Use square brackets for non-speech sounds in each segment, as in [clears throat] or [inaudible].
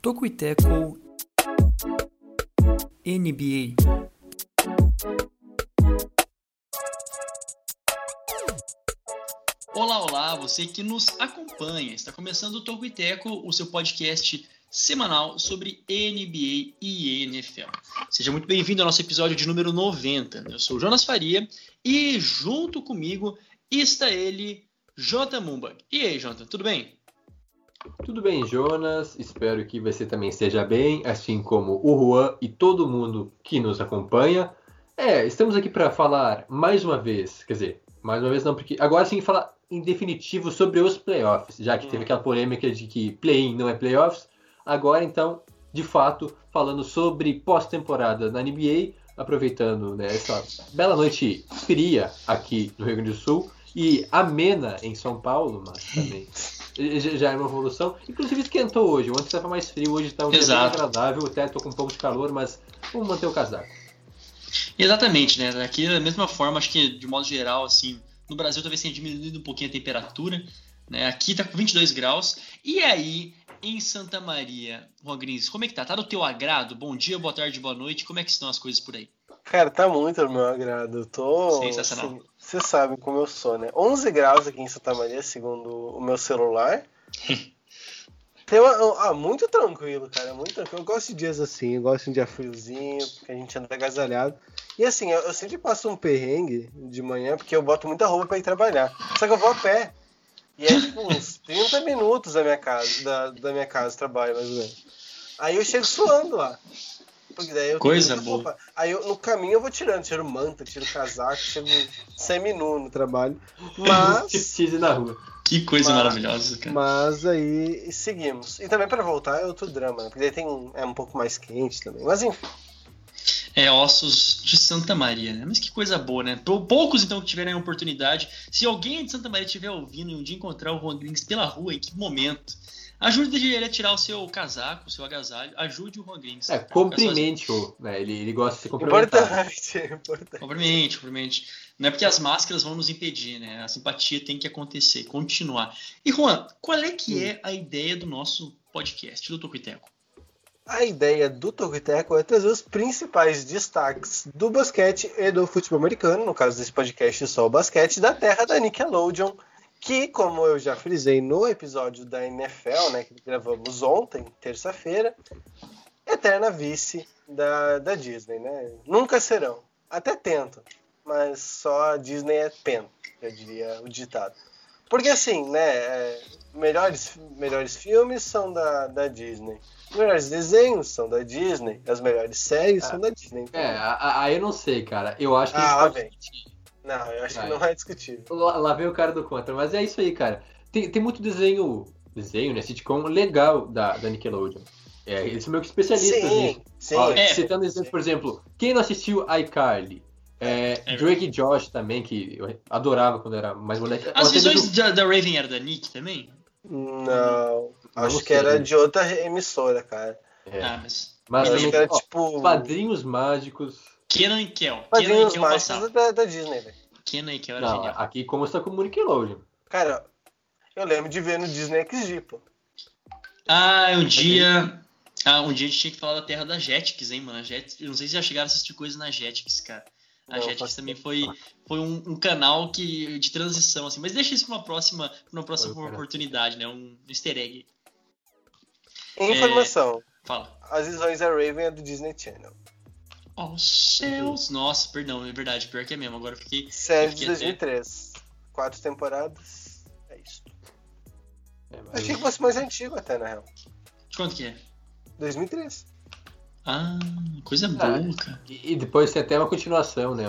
Toco e Teco NBA. Olá, olá, você que nos acompanha. Está começando o Toco e Teco, o seu podcast semanal sobre NBA e NFL. Seja muito bem-vindo ao nosso episódio de número 90. Eu sou o Jonas Faria e junto comigo está ele, Jota Mumba. E aí, Jota, tudo bem? Tudo bem, Jonas? Espero que você também esteja bem, assim como o Juan e todo mundo que nos acompanha. É, estamos aqui para falar mais uma vez, quer dizer, mais uma vez não, porque agora sim falar em definitivo sobre os playoffs, já que teve aquela polêmica de que play-in não é playoffs. Agora, então, de fato, falando sobre pós-temporada na NBA, aproveitando né, essa bela noite fria aqui no Rio Grande do Sul e amena em São Paulo, mas também [laughs] já é uma evolução. Inclusive esquentou hoje, ontem estava mais frio, hoje está um dia Exato. agradável, até estou com um pouco de calor, mas vamos manter o casaco. Exatamente, né? Aqui da mesma forma, acho que de modo geral, assim, no Brasil talvez tenha diminuído um pouquinho a temperatura, né? Aqui tá com 22 graus. E aí, em Santa Maria, Juan Grins, como é que tá? Tá do teu agrado? Bom dia, boa tarde, boa noite. Como é que estão as coisas por aí? Cara, tá muito ao meu agrado. Eu tô. Sensacional. assim, Vocês sabem como eu sou, né? 11 graus aqui em Santa Maria, segundo o meu celular. [laughs] Tem uma, ah, muito tranquilo, cara. Muito tranquilo. Eu gosto de dias assim, eu gosto de um dia friozinho, porque a gente anda agasalhado. E assim, eu, eu sempre passo um perrengue de manhã, porque eu boto muita roupa pra ir trabalhar. Só que eu vou a pé. E é tipo uns [laughs] 30 minutos da minha casa, da, da minha casa, trabalho, mais ou menos. Aí eu chego suando lá. Porque daí eu tenho Coisa boa. roupa. Aí eu, no caminho eu vou tirando, tiro manta, tiro casaco, chego semi-nu no trabalho. [laughs] Mas, na rua. Que coisa Mas- maravilhosa, cara. mas aí seguimos. E também pra voltar é outro drama, né? Porque daí tem, é um pouco mais quente também. Mas enfim, É Ossos de Santa Maria, né? Mas que coisa boa, né? Pou- Poucos, então, que tiverem a oportunidade. Se alguém de Santa Maria estiver ouvindo e um dia encontrar o Grins pela rua, em que momento? Ajude ele a tirar o seu casaco, o seu agasalho. Ajude o Juan Grins. É, cumprimente-o, né? Ele, ele gosta de se cumprimentar. importante, importante. Cumprimente, cumprimente. Não é porque as máscaras vão nos impedir, né? A simpatia tem que acontecer, continuar. E, Juan, qual é que é a ideia do nosso podcast, do Tocuiteco? A ideia do Tocoteco é trazer os principais destaques do basquete e do futebol americano, no caso desse podcast só o basquete, da terra da Nickelodeon, que, como eu já frisei no episódio da NFL, né, que gravamos ontem, terça-feira, eterna vice da, da Disney, né? Nunca serão. Até tentam, mas só a Disney é pena, eu diria o ditado. Porque assim, né, é, melhores, melhores filmes são da, da Disney. Os melhores desenhos são da Disney, as melhores séries Ah. são da Disney. Então, É, aí eu não sei, cara. Eu acho que Ah, a gente pode Não, eu acho Vai. que não é discutível. Lá, lá vem o cara do contra, mas é isso aí, cara. Tem, tem muito desenho, desenho, né? Sitcom legal da, da Nickelodeon. É, eles são meio que especialistas Sim, nisso. sim. Ó, É. Citando exemplos, por exemplo, quem não assistiu iCarly? É, É Drake e Josh também, que eu adorava quando era mais moleque. As até visões mesmo- da, da Raven era da Nick também? Não, acho Não que era de outra emissora, cara. É, Ah, mas. mas acho também, que era ó, tipo. Padrinhos Mágicos. Kenan e Kel. Kenan e Kel passava. da, da Disney, velho. Kenan e Kel era Não, genial. aqui como está como Nickelodeon. Cara, eu lembro de ver no Disney XD, pô. Ah, um dia. Ah, um dia a gente tinha que falar da terra da Jetix, hein, mano? A Jetix, eu não sei se já chegaram a assistir coisa na Jetix, cara. A Não, Jetix também foi, foi um, um canal que, de transição, assim. Mas deixa isso pra uma próxima, pra uma próxima oportunidade, né? Um easter egg. Informação: Fala. as visões da Raven é do Disney Channel. Oh, céus! Nossa, perdão, é verdade, pior que é mesmo. Agora eu fiquei. Série de 2003. Quatro temporadas. É isso. É, mas- Achei que fosse mais antigo até, na real. De quanto que é? 2003. Ah, coisa boa, cara. E, depois tem até uma continuação, né?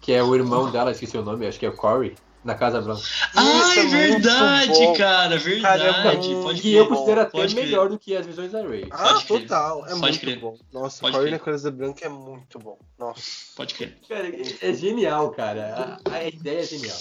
que é o irmão dela, esqueci o nome, acho que é o Corey, na Casa Branca. Ah, é é verdade, cara, Cara, verdade. é pode que crer. eu considero até pode crer. melhor do que as visões da Ray. Ah, Pode crer. total. É Pode muito crer. bom. Nossa, Pode Corey crer. na Coisa Branca é muito bom. Nossa. Pode crer. Cara, é genial, cara. A, a ideia é genial.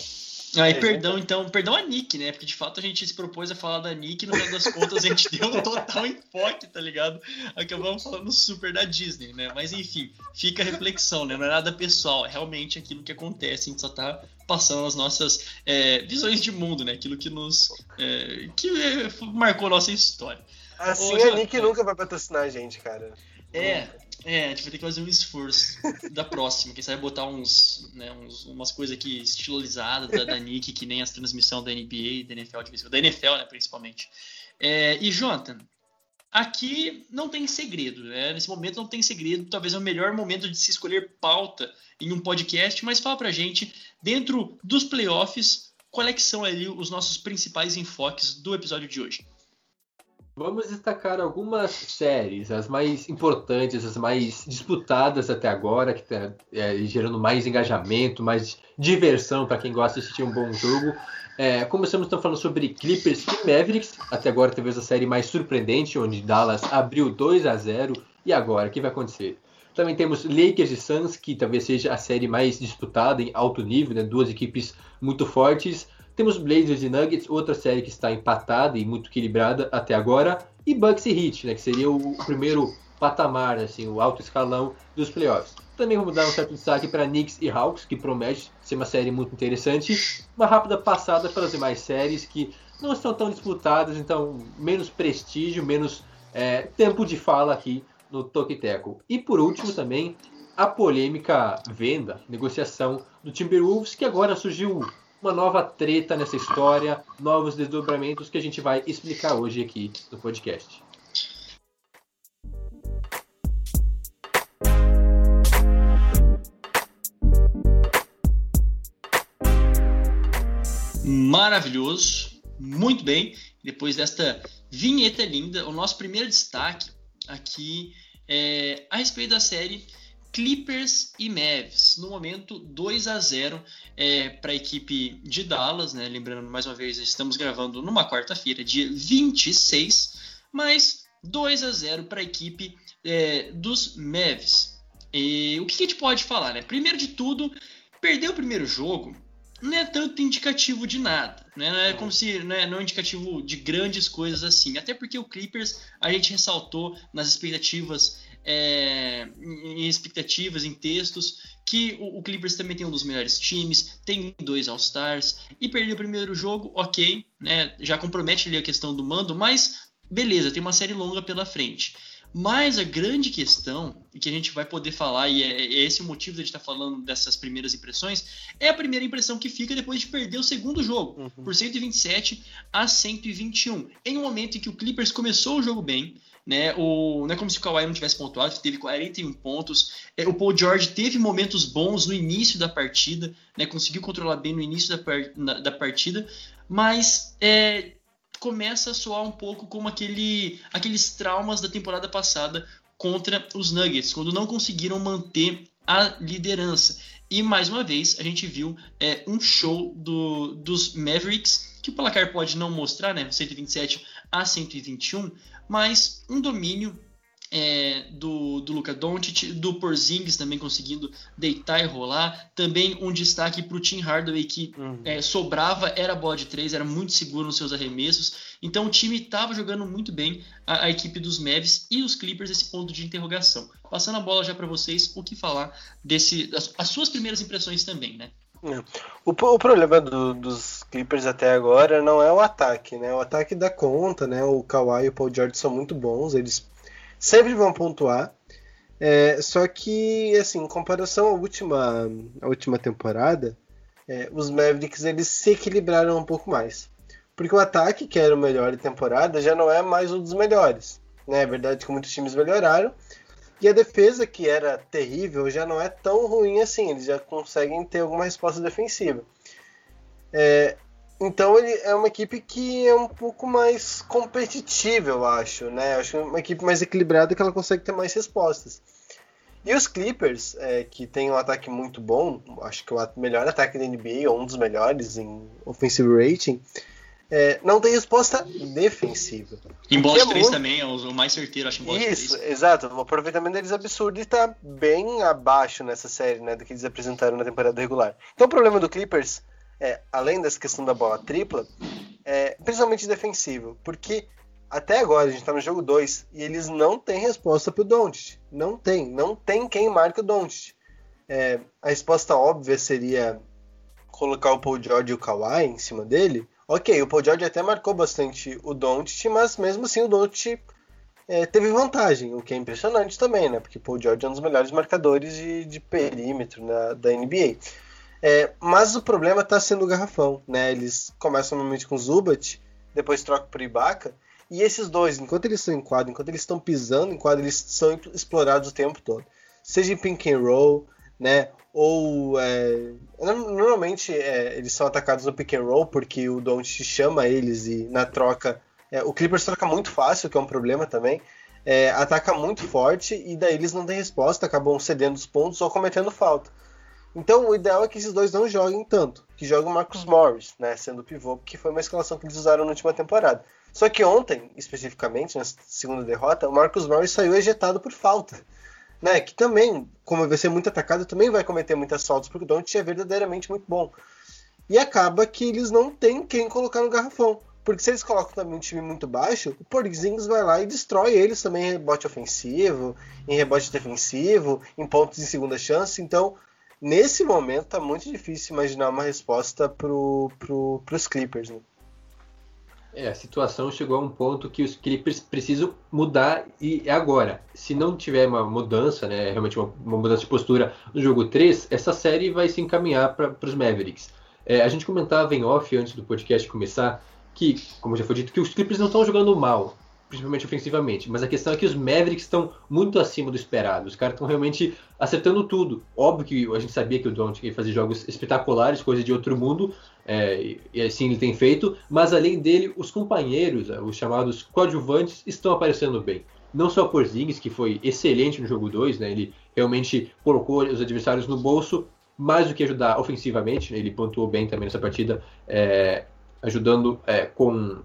Aí, É, perdão, então, perdão a Nick, né? Porque de fato a gente se propôs a falar da Nick e no final das contas a gente deu um total enfoque, tá ligado? Acabamos falando super da Disney, né? Mas enfim, fica a reflexão, né? Não é nada pessoal, é realmente aquilo que acontece, a gente só tá passando as nossas é, visões de mundo, né? Aquilo que nos. é, que é, marcou a nossa história. Assim Ô, a Jota. Nick nunca vai patrocinar a gente, cara. É, é, a gente vai ter que fazer um esforço da próxima. Quem sabe botar uns, né, uns- umas coisas aqui estilolizadas da, da Nick, que nem as transmissões da NBA, da NFL, de da NFL, né, principalmente. É, e, Jonathan, aqui não tem segredo, né? Nesse momento não tem segredo. Talvez é o melhor momento de se escolher pauta em um podcast, mas fala pra gente, dentro dos playoffs, qual é são ali os nossos principais enfoques do episódio de hoje? Vamos destacar algumas séries, as mais importantes, as mais disputadas até agora, que está gerando mais engajamento, mais diversão para quem gosta de assistir um bom jogo. É, começamos então falando sobre Clippers e Mavericks, até agora talvez a série mais surpreendente, onde Dallas abriu 2 a 0 e agora, o que vai acontecer? Também temos Lakers e Suns, que talvez seja a série mais disputada em alto nível, né? duas equipes muito fortes. Temos Blazers e Nuggets, outra série que está empatada e muito equilibrada até agora. E Bucks e Heat, né, que seria o primeiro patamar, assim, o alto escalão dos playoffs. Também vamos dar um certo destaque para Knicks e Hawks, que promete ser uma série muito interessante. Uma rápida passada pelas demais séries que não estão tão disputadas, então menos prestígio, menos é, tempo de fala aqui no Toque Teco. E por último também a polêmica venda, negociação do Timberwolves, que agora surgiu uma nova treta nessa história, novos desdobramentos que a gente vai explicar hoje aqui no podcast. Maravilhoso, muito bem. Depois desta vinheta linda, o nosso primeiro destaque aqui é a respeito da série Clippers e Mavs. No momento, 2 a 0 é, para a equipe de Dallas, né? Lembrando mais uma vez, estamos gravando numa quarta-feira, dia 26, mas 2 a 0 para a equipe é, dos Mavs. E o que a gente pode falar, né? Primeiro de tudo, perdeu o primeiro jogo não é tanto indicativo de nada, né? Não é como se né, não é indicativo de grandes coisas assim. Até porque o Clippers a gente ressaltou nas expectativas, é, em expectativas, em textos, que o, o, Clippers também tem um dos melhores times, tem dois All-Stars, e perder o primeiro jogo, ok, né? Já compromete ali a questão do mando, mas beleza, tem uma série longa pela frente. Mas a grande questão, e que a gente vai poder falar, e é, é esse o motivo de a gente estar tá falando dessas primeiras impressões, é a primeira impressão que fica depois de perder o segundo jogo, uhum. por 127 a 121. Em um momento em que o Clippers começou o jogo bem, né? O, não é como se o Kawhi não tivesse pontuado, teve 41 pontos. É, o Paul George teve momentos bons no início da partida, né? Conseguiu controlar bem no início da, par, na, da partida, mas é, começa a soar um pouco como aquele, aqueles traumas da temporada passada contra os Nuggets, quando não conseguiram manter a liderança. E mais uma vez a gente viu é, um show do, dos Mavericks, que o placar pode não mostrar, né? 127 a 121, mas um domínio é, do, do Luka Doncic, do Porzingis também conseguindo deitar e rolar. Também um destaque para o Tim Hardaway que uhum. é, sobrava, era bola de três, era muito seguro nos seus arremessos. Então o time estava jogando muito bem a, a, equipe dos Mavs e os Clippers esse ponto de interrogação. Passando a bola já para vocês, o que falar desse, as, as suas primeiras impressões também, né? O, o problema do, dos Clippers até agora não é o ataque, né? O ataque dá conta, né? O Kawhi e o Paul George são muito bons, eles sempre vão pontuar. É, só que, assim, em comparação à última, à última temporada, é, os Mavericks eles se equilibraram um pouco mais. Porque o ataque, que era o melhor da temporada, já não é mais um dos melhores. Né? É verdade que muitos times melhoraram. E a defesa, que era terrível, já não é tão ruim assim. Eles já conseguem ter alguma resposta defensiva. É, então ele é uma equipe que é um pouco mais competitiva, eu acho, né? Eu acho uma equipe mais equilibrada que ela consegue ter mais respostas. E os Clippers, é, que tem um ataque muito bom, acho que o melhor ataque da NBA, ou um dos melhores em offensive rating, é, não tem resposta defensiva. Em bola de 3 muito... também, é o mais certeiro, acho, em bola Isso, de 3. exato. O aproveitamento deles é absurdo e tá bem abaixo nessa série, né, do que eles apresentaram na temporada regular. Então o problema do Clippers é, além dessa questão da bola tripla, é, principalmente defensivo, porque até agora a gente está no jogo 2 e eles não têm resposta para o Doncic. Não tem, não tem quem marque o Doncic. É, a resposta óbvia seria colocar o Paul George e o Kawhi em cima dele. Ok, o Paul George até marcou bastante o Doncic, mas mesmo assim o Doncic é, teve vantagem, o que é impressionante também, né? Porque o Paul George é um dos melhores marcadores de, de perímetro na, da NBA. É, mas o problema está sendo o garrafão, né? Eles começam normalmente com o Zubat, depois trocam por Ibaka, e esses dois, enquanto eles estão em quadro, enquanto eles estão pisando em quadro, eles são explorados o tempo todo. Seja em pink and roll, né? Ou é, normalmente é, eles são atacados no pick and roll porque o Don't chama eles e na troca é, o Clippers troca muito fácil, que é um problema também. É, ataca muito forte e daí eles não têm resposta, acabam cedendo os pontos ou cometendo falta. Então o ideal é que esses dois não joguem tanto, que joguem o Marcus Morris, né, sendo pivô, que foi uma escalação que eles usaram na última temporada. Só que ontem, especificamente, na segunda derrota, o Marcus Morris saiu ejetado por falta. Né, que também, como vai ser muito atacado, também vai cometer muitas faltas, porque o Don't é verdadeiramente muito bom. E acaba que eles não têm quem colocar no garrafão. Porque se eles colocam também um time muito baixo, o Porzingis vai lá e destrói eles também em rebote ofensivo, em rebote defensivo, em pontos de segunda chance. Então, nesse momento, tá muito difícil imaginar uma resposta pro, pro, Clippers. Né? É, a situação chegou a um ponto que os Clippers precisam mudar e é agora. Se não tiver uma mudança, né, realmente uma, uma mudança de postura no jogo 3, essa série vai se encaminhar para os Mavericks. É, a gente comentava em off antes do podcast começar que, como já foi dito, que os Clippers não estão jogando mal, principalmente ofensivamente, mas a questão é que os Mavericks estão muito acima do esperado. Os caras estão realmente acertando tudo. Óbvio que a gente sabia que o Doncic ia fazer jogos espetaculares, coisa de outro mundo, é, e assim ele tem feito, mas além dele, os companheiros, os chamados coadjuvantes, estão aparecendo bem. Não só por Zings, que foi excelente no jogo 2, né, ele realmente colocou os adversários no bolso, mais do que ajudar ofensivamente, né, ele pontuou bem também nessa partida, é, ajudando é, com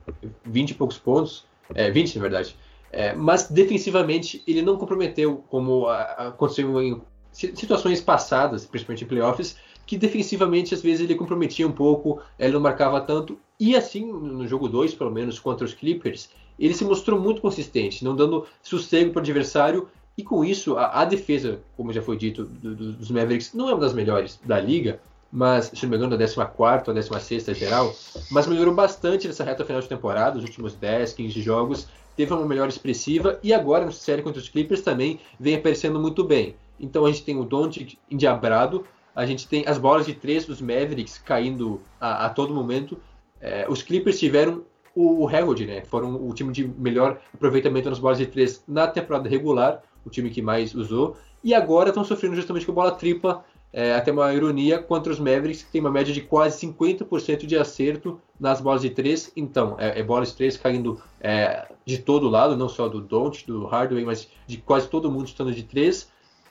20 e poucos pontos, é, 20 na verdade, é, mas defensivamente ele não comprometeu, como aconteceu em situações passadas, principalmente em playoffs, que defensivamente às vezes ele comprometia um pouco, ele não marcava tanto, e assim no jogo 2, pelo menos contra os Clippers, ele se mostrou muito consistente, não dando sossego para o adversário, e com isso a, a defesa, como já foi dito, do, do, dos Mavericks não é uma das melhores da liga, mas se não me engano, a 14 ou 16 geral, mas melhorou bastante nessa reta final de temporada, os últimos 10, 15 jogos, teve uma melhora expressiva e agora na série contra os Clippers também vem aparecendo muito bem. Então a gente tem o Doncic endiabrado, a gente tem as bolas de três dos Mavericks caindo a, a todo momento. É, os Clippers tiveram o, o né? Foram o time de melhor aproveitamento nas bolas de três na temporada regular, o time que mais usou. E agora estão sofrendo justamente com a bola tripla é, até uma ironia contra os Mavericks, que tem uma média de quase 50% de acerto nas bolas de três. Então, é, é bolas de três caindo é, de todo lado, não só do Don't, do Hardaway, mas de quase todo mundo estando de três.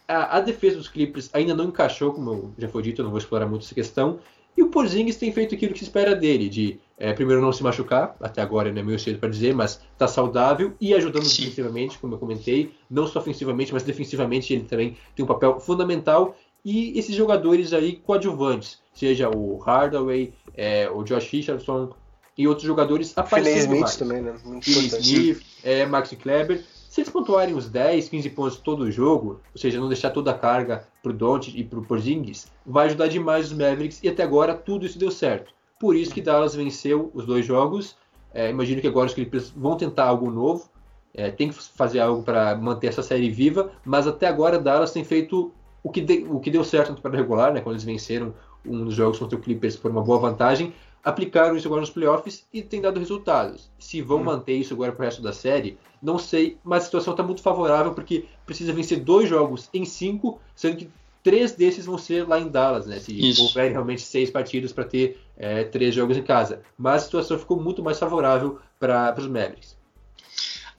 A, a, defesa dos Clippers ainda não encaixou, como já foi dito, eu não vou explorar muito essa questão. E o Porzingis tem feito aquilo que se espera dele, de é, primeiro não se machucar, até agora não é meio cedo para dizer, mas está saudável e ajudando Sim. defensivamente, como eu comentei, não só ofensivamente, mas defensivamente ele também tem um papel fundamental e esses jogadores aí coadjuvantes, seja o Hardaway, é, o Josh Richardson e outros jogadores aparecendo Smith mais. também, né? Muito Smith, é, Max Kleber. Se eles pontuarem uns 10, 15 pontos todo o jogo, ou seja, não deixar toda a carga pro Don't e pro Porzingis, vai ajudar demais os Mavericks e até agora tudo isso deu certo. Por isso que Dallas venceu os dois jogos. É, imagino que agora os Clippers vão tentar algo novo. É, tem que fazer algo para manter essa série viva, mas até agora Dallas tem feito o que, de, o que deu certo na temporada regular, né, quando eles venceram um dos jogos contra o Clippers por uma boa vantagem, aplicaram isso agora nos playoffs e tem dado resultados. Se vão hum. manter isso agora para o resto da série, não sei, mas a situação está muito favorável porque precisa vencer dois jogos em cinco, sendo que três desses vão ser lá em Dallas, né? Se isso. houver realmente seis partidas para ter é, três jogos em casa. Mas a situação ficou muito mais favorável para os Mavericks.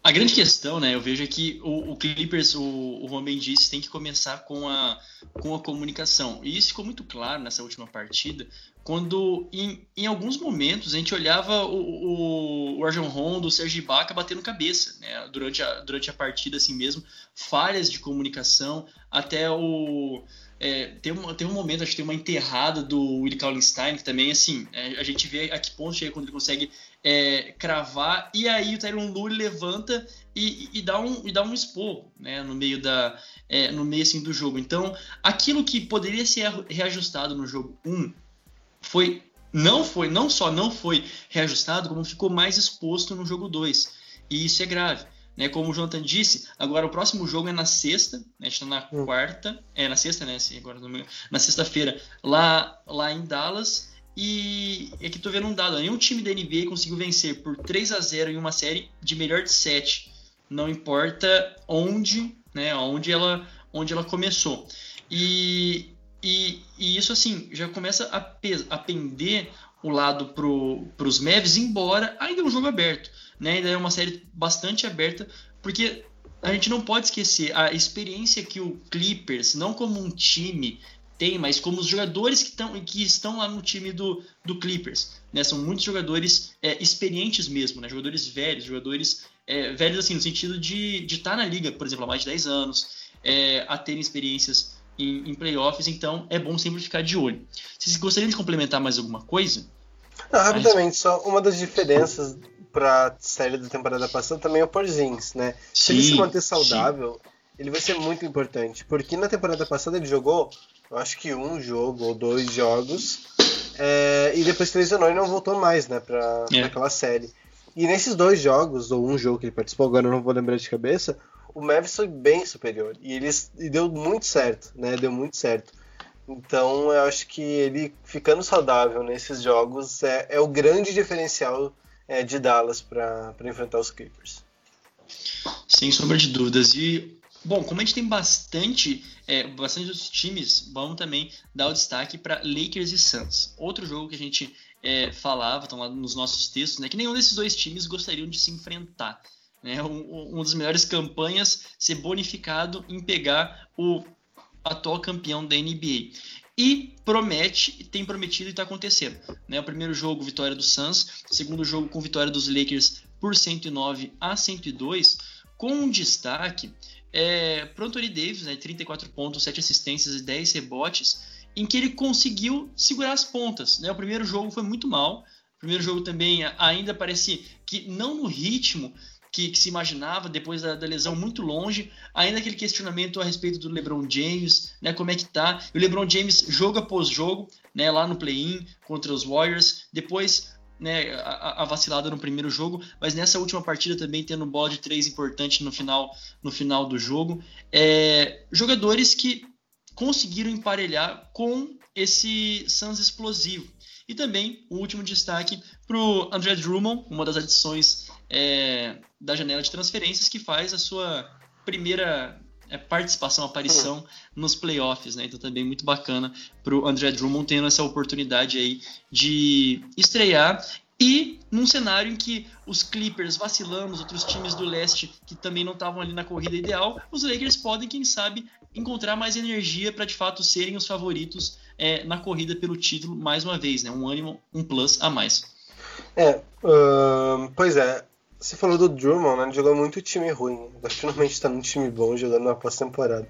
A grande questão, né, eu vejo é que o, o Clippers, o, o Ben disse, tem que começar com a, com a comunicação. E isso ficou muito claro nessa última partida, quando em, em alguns momentos a gente olhava o, o, o Rajon Rondo, o Serge Ibaka batendo cabeça, né? Durante a, durante a partida assim mesmo, falhas de comunicação, até o é, tem, um, tem um momento, acho que tem uma enterrada do Willie Kallenstein, que também, assim, é, a gente vê a que ponto chega quando ele consegue é, cravar, e aí o Tyron Lue levanta e, e, dá um, e dá um esporro, né, no meio, da, é, no meio assim, do jogo. Então, aquilo que poderia ser reajustado no jogo 1 foi, não foi, não só não foi reajustado, como ficou mais exposto no jogo 2, e isso é grave. Né, como o Jonathan disse, agora o próximo jogo é na sexta, né, a gente está na hum. quarta, é na sexta, né? Sim, agora na sexta-feira, lá, lá em Dallas. E aqui tô vendo um dado: nenhum time da NBA conseguiu vencer por 3 a 0 em uma série de melhor de 7. Não importa onde, né? Onde ela, onde ela começou. E, e, e isso assim já começa a, a pender o lado para os Mavs, embora ainda é um jogo aberto né? Ainda é uma série bastante aberta, porque a gente não pode esquecer a experiência que o Clippers, não como um time, tem, mas como os jogadores que, tão, que estão lá no time do, do Clippers. Né? São muitos jogadores é, experientes mesmo, né? jogadores velhos, jogadores é, velhos assim, no sentido de estar tá na liga, por exemplo, há mais de 10 anos, é, a terem experiências em, em, playoffs, então é bom sempre ficar de olho. Vocês gostariam de complementar mais alguma coisa? Não, rapidamente, só uma das diferenças pra série da temporada passada também é o Porzingis, né? Se ele se manter saudável, sim. ele vai ser muito importante. Porque na temporada passada ele jogou, eu acho que um jogo ou dois jogos, é, e depois se lesionou e não voltou mais, né, pra, é. aquela série. E nesses dois jogos, ou um jogo que ele participou, agora eu não vou lembrar de cabeça, o Mavis foi bem superior. E ele e deu muito certo, né? Deu muito certo. Então eu acho que ele ficando saudável nesses jogos é, é o grande diferencial é, de Dallas para enfrentar os Clippers. Sem sombra de dúvidas. E, bom, como a gente tem bastante, é, bastante outros times, vamos também dar o destaque para Lakers e Suns. Outro jogo que a gente é, falava, estão lá nos nossos textos, né, que nenhum desses dois times gostariam de se enfrentar. Né, um, uma das melhores campanhas ser bonificado em pegar o atual campeão da NBA e promete, tem prometido e está acontecendo. Né? O primeiro jogo, vitória do Suns, segundo jogo com vitória dos Lakers por 109 a 102, com um destaque é, para Anthony Davis, né? 34 pontos, 7 assistências e 10 rebotes, em que ele conseguiu segurar as pontas. Né? O primeiro jogo foi muito mal, o primeiro jogo também ainda parece que não no ritmo que, que se imaginava depois da, da, lesão muito longe. Ainda aquele questionamento a respeito do LeBron James, né? Como é que tá? E o LeBron James jogo após jogo, né? Lá no play-in contra os Warriors. Depois né, a, a, vacilada no primeiro jogo, mas nessa última partida também tendo bola de três importante no final, no final do jogo. É, jogadores que conseguiram emparelhar com esse Suns explosivo. E também o último destaque para o André Drummond, uma das adições é, da janela de transferências que faz a sua primeira é, participação, aparição nos playoffs, né? Então também muito bacana para o André Drummond tendo essa oportunidade aí de estrear e num cenário em que os Clippers vacilando, os outros times do leste que também não estavam ali na corrida ideal, os Lakers podem, quem sabe, encontrar mais energia para de fato serem os favoritos é, na corrida pelo título mais uma vez, né? Um ânimo, um plus a mais. É, pois é, você falou do Drummond, né? Ele jogou muito time ruim. Agora finalmente está num time bom jogando na pós-temporada.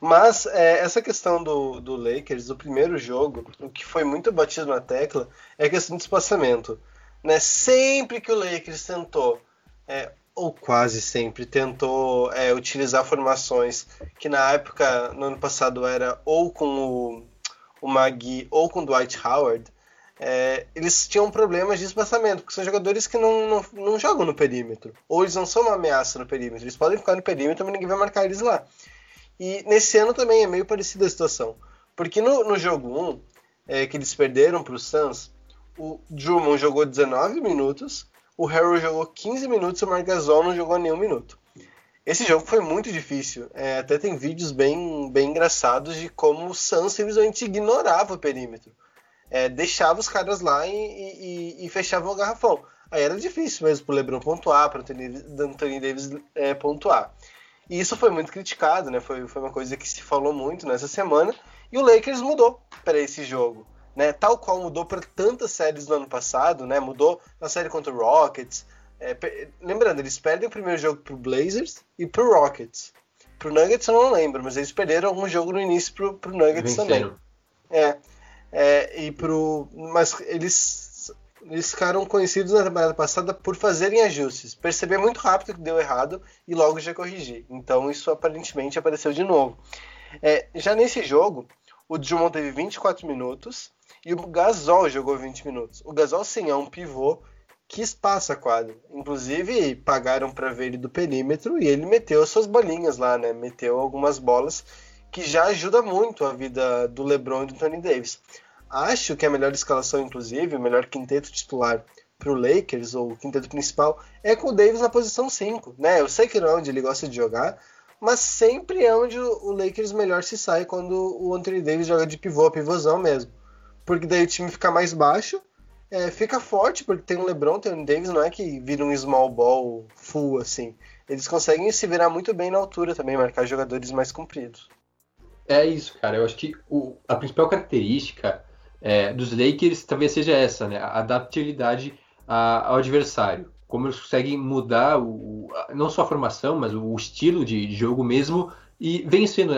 Mas é, essa questão do, do Lakers, do primeiro jogo, o que foi muito batido na tecla é a questão do espaçamento. Né? Sempre que o Lakers tentou, é, ou quase sempre, tentou é, utilizar formações que na época, no ano passado, era ou com o, o Magui ou com o Dwight Howard, é, eles tinham problemas de espaçamento, porque são jogadores que não, não, não, jogam no perímetro. Ou eles não são uma ameaça no perímetro. Eles podem ficar no perímetro, mas ninguém vai marcar eles lá. E nesse ano também é meio parecida a situação. Porque no, no jogo 1, é, que eles perderam para o Suns, o Drummond jogou 19 minutos, o Harrell jogou 15 minutos e o Margasol não jogou nenhum minuto. Esse jogo foi muito difícil. É, até tem vídeos bem, bem engraçados de como o Suns simplesmente ignorava o perímetro é, deixava os caras lá e, e, e, fechava o garrafão. Aí era difícil mesmo pro LeBron pontuar, para o Anthony Davis é, pontuar. E isso foi muito criticado, né? Foi, foi uma coisa que se falou muito nessa semana. E o Lakers mudou para esse jogo. né? Tal qual mudou para tantas séries no ano passado, né? Mudou na série contra o Rockets. É, lembrando, eles perdem o primeiro jogo pro Blazers e pro Rockets. Pro Nuggets eu não lembro, mas eles perderam algum jogo no início pro, pro Nuggets Venceram. também. É, é, e pro. Mas eles, eles ficaram conhecidos na temporada passada por fazerem ajustes. Perceber muito rápido que deu errado e logo já corrigir. Então isso aparentemente apareceu de novo. É, já nesse jogo, o Drummond teve 24 minutos e o Gasol jogou 20 minutos. O Gasol, sim, é um pivô que espaça a quadra. Inclusive, pagaram para ver ele do perímetro e ele meteu as suas bolinhas lá, né? Meteu algumas bolas que já ajuda muito a vida do LeBron e do Tony Davis. Acho que a melhor escalação, inclusive, o melhor quinteto titular para o Lakers, ou quinteto principal, é com o Davis na posição 5. Né? Eu sei que não é onde ele gosta de jogar, mas sempre é onde o Lakers melhor se sai quando o Anthony Davis joga de pivô, pivôzão mesmo. Porque daí o time fica mais baixo, é, fica forte, porque tem o LeBron, tem o Davis, não é que vira um small ball full assim. Eles conseguem se virar muito bem na altura também, marcar jogadores mais compridos. É isso, cara. Eu acho que o, a principal característica é, dos Lakers talvez seja essa, né? A adaptabilidade a, ao adversário. Como eles conseguem mudar o, não só a formação, mas o estilo de, de jogo mesmo e vencendo.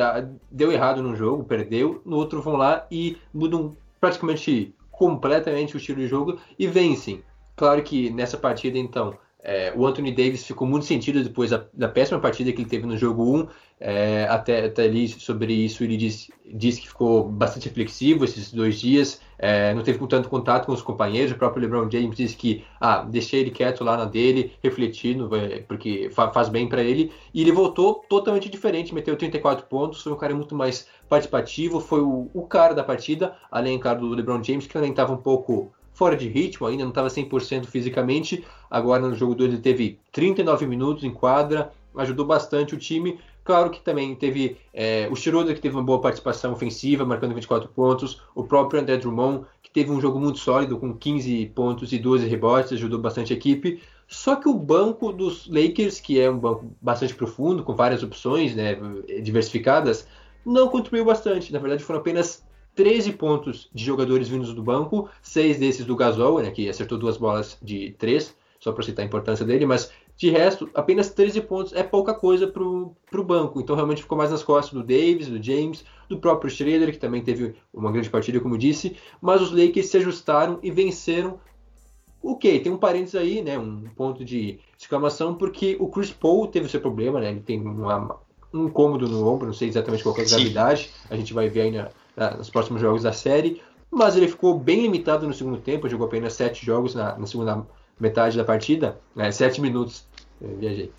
Deu errado num jogo, perdeu, no outro vão lá e mudam praticamente completamente o estilo de jogo e vencem. Claro que nessa partida, então, é, o Anthony Davis ficou muito sentido depois da, da, péssima partida que ele teve no jogo 1. É, até, até sobre isso ele disse, disse que ficou bastante reflexivo esses dois dias, é, não teve tanto contato com os companheiros. O próprio LeBron James disse que ah, deixei ele quieto lá na dele, refletindo, é, porque fa faz bem para ele. E ele voltou totalmente diferente, meteu 34 pontos, foi um cara muito mais participativo, foi o, o cara da partida, além claro, do LeBron James, que também estava um pouco fora de ritmo, ainda não estava 100% fisicamente. Agora no jogo 2 ele teve 39 minutos em quadra, ajudou bastante o time. Claro que também teve é, o Schroeder, que teve uma boa participação ofensiva, marcando 24 pontos. O próprio André Drummond, que teve um jogo muito sólido, com 15 pontos e 12 rebotes, ajudou bastante a equipe. Só que o banco dos Lakers, que é um banco bastante profundo, com várias opções né, diversificadas, não contribuiu bastante. Na verdade, foram apenas 13 pontos de jogadores vindos do banco, seis desses do Gasol, né, que acertou duas bolas de três, só para citar a importância dele, mas de resto, apenas 13 pontos é pouca coisa para o banco. Então realmente ficou mais nas costas do Davis, do James, do próprio Schroeder, que também teve uma grande partida, como disse. Mas os Lakers se ajustaram e venceram. O que? Tem um parênteses aí, né? Um ponto de exclamação, porque o Chris Paul teve o seu problema, né? Ele tem uma, um incômodo no ombro, não sei exatamente qual é a gravidade. A gente vai ver aí na, na, nos próximos jogos da série. Mas ele ficou bem limitado no segundo tempo, jogou apenas sete jogos na, na segunda metade da partida, né, sete minutos, eu viajei.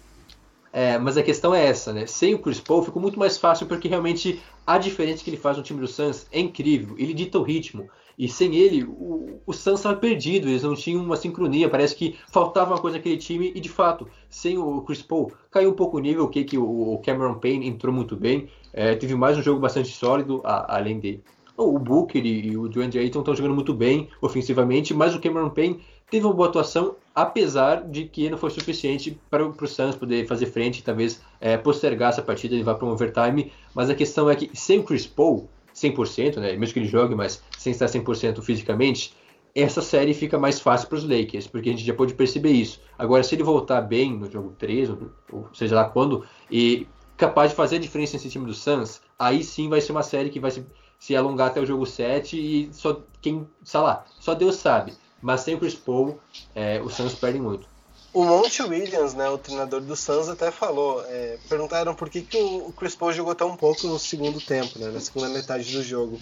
É, mas a questão é essa, né? Sem o Chris Paul ficou muito mais fácil porque realmente a diferença que ele faz no time do Suns é incrível. Ele dita o ritmo. E sem ele, o, o Suns estava perdido, eles não tinham uma sincronia, parece que faltava uma coisa naquele time, e de fato, sem o Chris Paul, caiu um pouco o nível, que, que o Cameron Payne entrou muito bem, é, teve mais um jogo bastante sólido, a, além dele. O Booker e o DeAndre Ayton estão jogando muito bem ofensivamente, mas o Cameron Payne teve uma boa atuação, apesar de que não foi suficiente para, o Suns poder fazer frente e talvez é, postergar essa partida e levar para um overtime. Mas a questão é que sem Chris Paul, 100%, né, mesmo que ele jogue, mas sem estar 100% fisicamente, essa série fica mais fácil para os Lakers, porque a gente já pode perceber isso. Agora, se ele voltar bem no jogo 3, ou, ou seja lá quando, e capaz de fazer a diferença nesse time do Suns, aí sim vai ser uma série que vai se, se alongar até o jogo 7 e só quem, sei lá, só Deus sabe mas sem o Chris Paul, é, o Suns perde muito. O Monte Williams, né, o treinador do Suns, até falou. É, perguntaram por que, que o Chris Paul jogou tão pouco no segundo tempo, né, na segunda metade do jogo.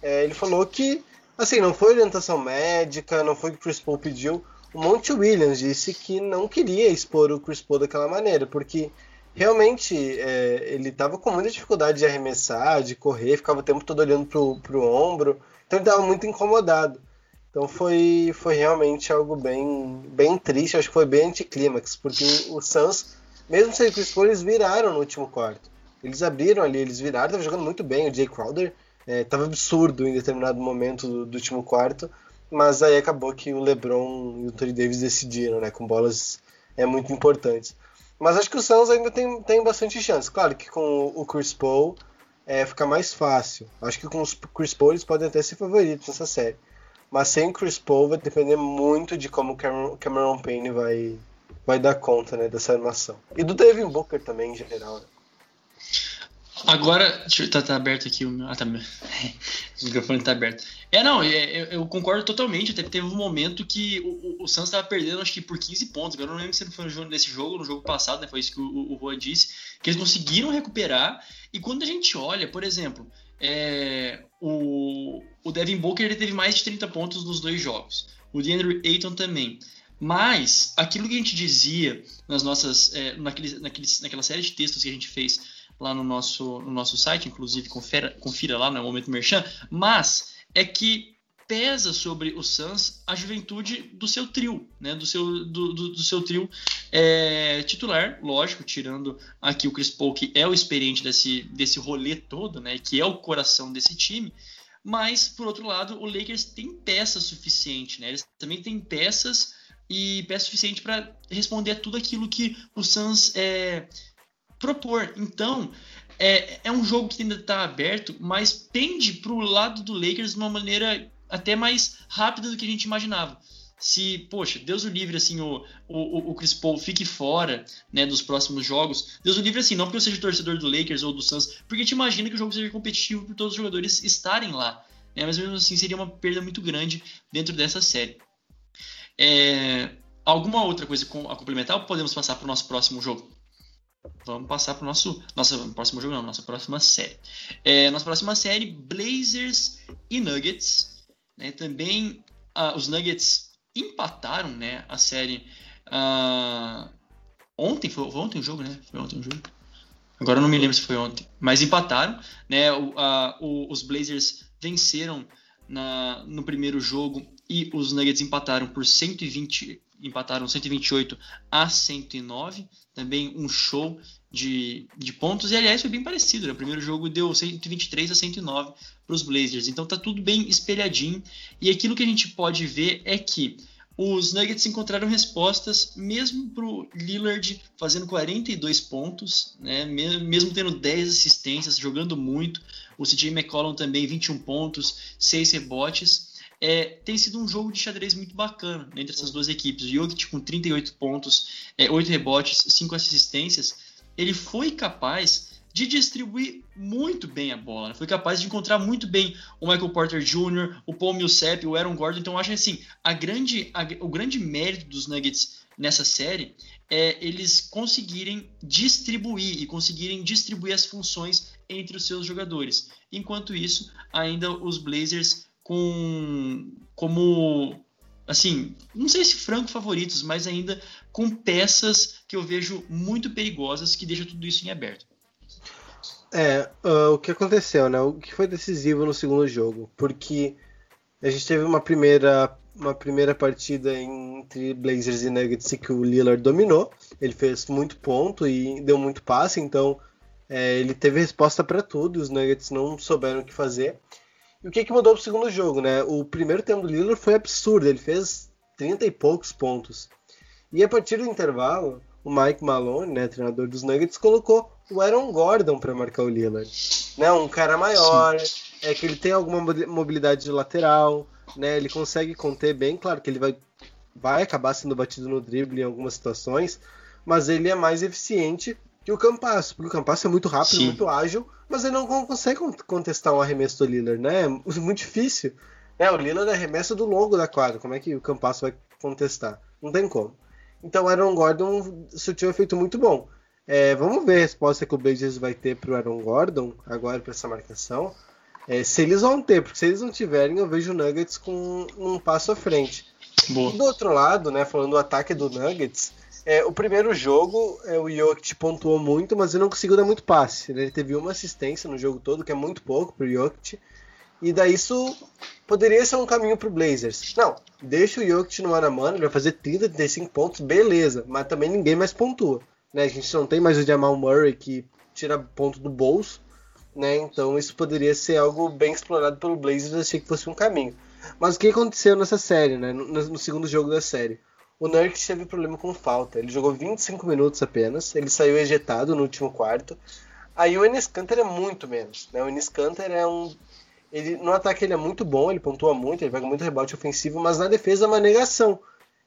É, ele falou que, assim, não foi orientação médica, não foi o que o Chris Paul pediu. O Monte Williams disse que não queria expor o Chris Paul daquela maneira, porque realmente é, ele estava com muita dificuldade de arremessar, de correr, ficava o tempo todo olhando pro, pro ombro, então ele estava muito incomodado. Então foi, foi realmente algo bem, bem triste, acho que foi bem anticlímax, porque o Suns, mesmo sem Chris Paul, eles viraram no último quarto. Eles abriram ali, eles viraram, estavam jogando muito bem, o Jay Crowder estava é, absurdo em determinado momento do, do, último quarto, mas aí acabou que o LeBron e o Tony Davis decidiram, né, com bolas é muito importantes. Mas acho que o Suns ainda tem, tem bastante chance. Claro que com o Chris Paul é, fica mais fácil. Acho que com os Chris Paul eles podem até ser favoritos nessa série. Mas sem Chris Paul vai depender muito de como Cameron, Cameron Payne vai, vai dar conta né, dessa armação. E do Devin Booker também, em geral. Né? Agora, tá, tá aberto aqui o meu. Ah, tá. [laughs] o microfone tá aberto. É, não, é, eu, eu, concordo totalmente. Até teve um momento que o, o, o Suns estava perdendo, acho que por 15 pontos. Agora eu não lembro se foi nesse jogo, no jogo passado, né? Foi isso que o, o Juan disse. Que eles conseguiram recuperar. E quando a gente olha, por exemplo, é, o, o Devin Booker ele teve mais de 30 pontos nos dois jogos. O DeAndre Ayton também. Mas aquilo que a gente dizia nas nossas, é, naquele, naqueles, naquela série de textos que a gente fez lá no nosso, no nosso site, inclusive confira, confira lá no né, Momento Merchan, mas é que pesa sobre o Suns a juventude do seu trio, né? Do seu, do, do, do seu trio é, titular, lógico, tirando aqui o Chris Paul, que é o experiente desse, desse rolê todo, né? Que é o coração desse time. Mas, por outro lado, o Lakers tem peças suficiente, né? Eles também têm peças e peça suficiente para responder a tudo aquilo que o Suns é, propor. Então, é, é um jogo que ainda está aberto, mas pende para o lado do Lakers de uma maneira até mais rápida do que a gente imaginava. Se, poxa, Deus o livre, assim, o, o, o Chris Paul fique fora né, dos próximos jogos. Deus o livre, assim, não porque eu seja torcedor do Lakers ou do Suns, porque gente imagina que o jogo seja competitivo por todos os jogadores estarem lá. Né, mas mesmo assim seria uma perda muito grande dentro dessa série. É, alguma outra coisa a complementar ou podemos passar para o nosso próximo jogo? Vamos passar para o nosso nosso próximo jogo, não, nossa próxima série. É, nossa próxima série, Blazers e Nuggets. Né, também uh, os Nuggets empataram né, a série uh, ontem, foi, foi, ontem o jogo, né? Foi ontem o jogo. Agora eu não me lembro se foi ontem, mas empataram. Né, o, o, os Blazers venceram na, no primeiro jogo e os Nuggets empataram por 120 empataram 128 a 109, também um show de, de pontos, e aliás foi bem parecido, né? o primeiro jogo deu 123 a 109 para os Blazers, então tá tudo bem espelhadinho, e aquilo que a gente pode ver é que os Nuggets encontraram respostas mesmo para o Lillard fazendo 42 pontos, né? mesmo tendo 10 assistências, jogando muito. O CJ McCollum também 21 pontos, 6 rebotes é, tem sido um jogo de xadrez muito bacana entre essas duas equipes. O Jokic com 38 pontos, é, 8 rebotes, 5 assistências, ele foi capaz de distribuir muito bem a bola. Né? Foi capaz de encontrar muito bem o Michael Porter Jr., o Paul Millsap, o Aaron Gordon. Então, acho que assim, a grande, a, o grande mérito dos Nuggets nessa série é eles conseguirem distribuir e conseguirem distribuir as funções entre os seus jogadores. Enquanto isso, ainda os Blazers com como assim, não sei se franco favoritos, mas ainda com peças que eu vejo muito perigosas que deixam tudo isso em aberto. É, uh, o que aconteceu, né? O que foi decisivo no segundo jogo? Porque a gente teve uma primeira uma primeira partida entre Blazers e Nuggets que o Lillard dominou. Ele fez muito ponto e deu muito passe, então é, ele teve resposta para tudo. Os Nuggets não souberam o que fazer. E o que, que mudou pro segundo jogo, né? O primeiro tempo do Lillard foi absurdo, ele fez 30 e poucos pontos. E a partir do intervalo, o Mike Malone, né, treinador dos Nuggets, colocou o Aaron Gordon para marcar o Lillard. Né, um cara maior, Sim. é que ele tem alguma mobilidade de lateral, né, ele consegue conter bem, claro que ele vai, vai acabar sendo batido no drible em algumas situações, mas ele é mais eficiente que o Campasso, porque o Campasso é muito rápido, Sim. muito ágil, mas ele não consegue contestar um arremesso do Lillard, né? É [laughs] muito difícil. É, o Lillard arremessa do longo da quadra, como é que o Campasso vai contestar? Não tem como. Então o Aaron Gordon surtiu um efeito muito bom. É, vamos ver a resposta que o Blazers vai ter para o Aaron Gordon agora para essa marcação. É, se eles vão ter, porque se eles não tiverem, eu vejo o Nuggets com um passo à frente. Boa. do outro lado, né, falando do ataque do Nuggets, é, o primeiro jogo, é, o Jokic pontuou muito, mas ele não conseguiu dar muito passe. Ele teve uma assistência no jogo todo, que é muito pouco pro Jokic. E daí isso poderia ser um caminho pro Blazers. Não, deixa o Jokic no mano a mano, ele vai fazer 30, 35 pontos, beleza. Mas também ninguém mais pontua. Né? A gente não tem mais o Jamal Murray que tira ponto do bolso. Né? Então isso poderia ser algo bem explorado pelo Blazers, achei que fosse um caminho. Mas o que aconteceu nessa série, né? no, no segundo jogo da série? O Nurkic teve problema com falta. Ele jogou 25 minutos apenas. Ele saiu ejetado no último quarto. Aí o Enes Kanter é muito menos. Né? O Enes Kanter é um. Ele, no ataque ele é muito bom, ele pontua muito, ele pega muito rebote ofensivo, mas na defesa é uma negação.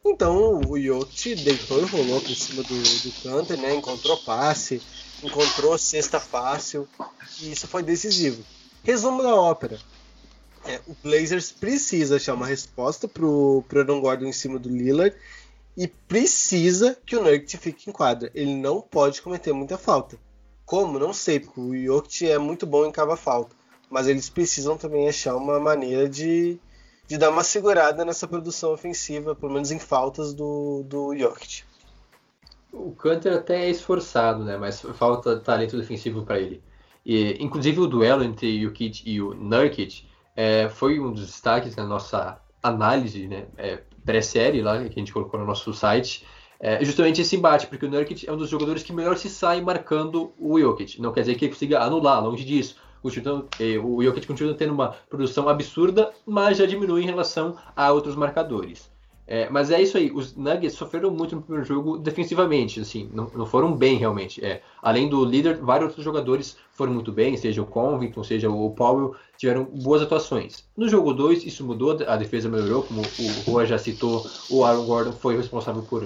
Então o Jokic deitou e rolou por cima do, do Kanter, né? encontrou passe, encontrou cesta fácil, e isso foi decisivo. Resumo da ópera. É, o Blazers precisa achar uma resposta pro, pro Aaron Gordon em cima do Lillard e precisa que o Nurkic fique em quadra. Ele não pode cometer muita falta. Como? Não sei, porque o Jokic é muito bom em cava falta. Mas eles precisam também achar uma maneira de, de dar uma segurada nessa produção ofensiva, pelo menos em faltas do, do Jokic. O Canter até é esforçado, né? Mas falta talento defensivo para ele. E, inclusive o duelo entre o Jokic e o Nurkic é, foi um dos destaques na nossa análise, né? É, pré-série lá que a gente colocou no nosso site é justamente esse embate, porque o Nurkic é um dos jogadores que melhor se sai marcando o Jokic. Não quer dizer que ele consiga anular, longe disso. O Jokic continua tendo uma produção absurda, mas já diminui em relação a outros marcadores. É, mas é isso aí, os Nuggets sofreram muito no primeiro jogo defensivamente, assim, não, não foram bem realmente. É, além do líder, vários outros jogadores foram muito bem, seja o Covington, seja o Powell, tiveram boas atuações. No jogo 2, isso mudou, a defesa melhorou, como o Rua já citou, o Aaron Gordon foi responsável por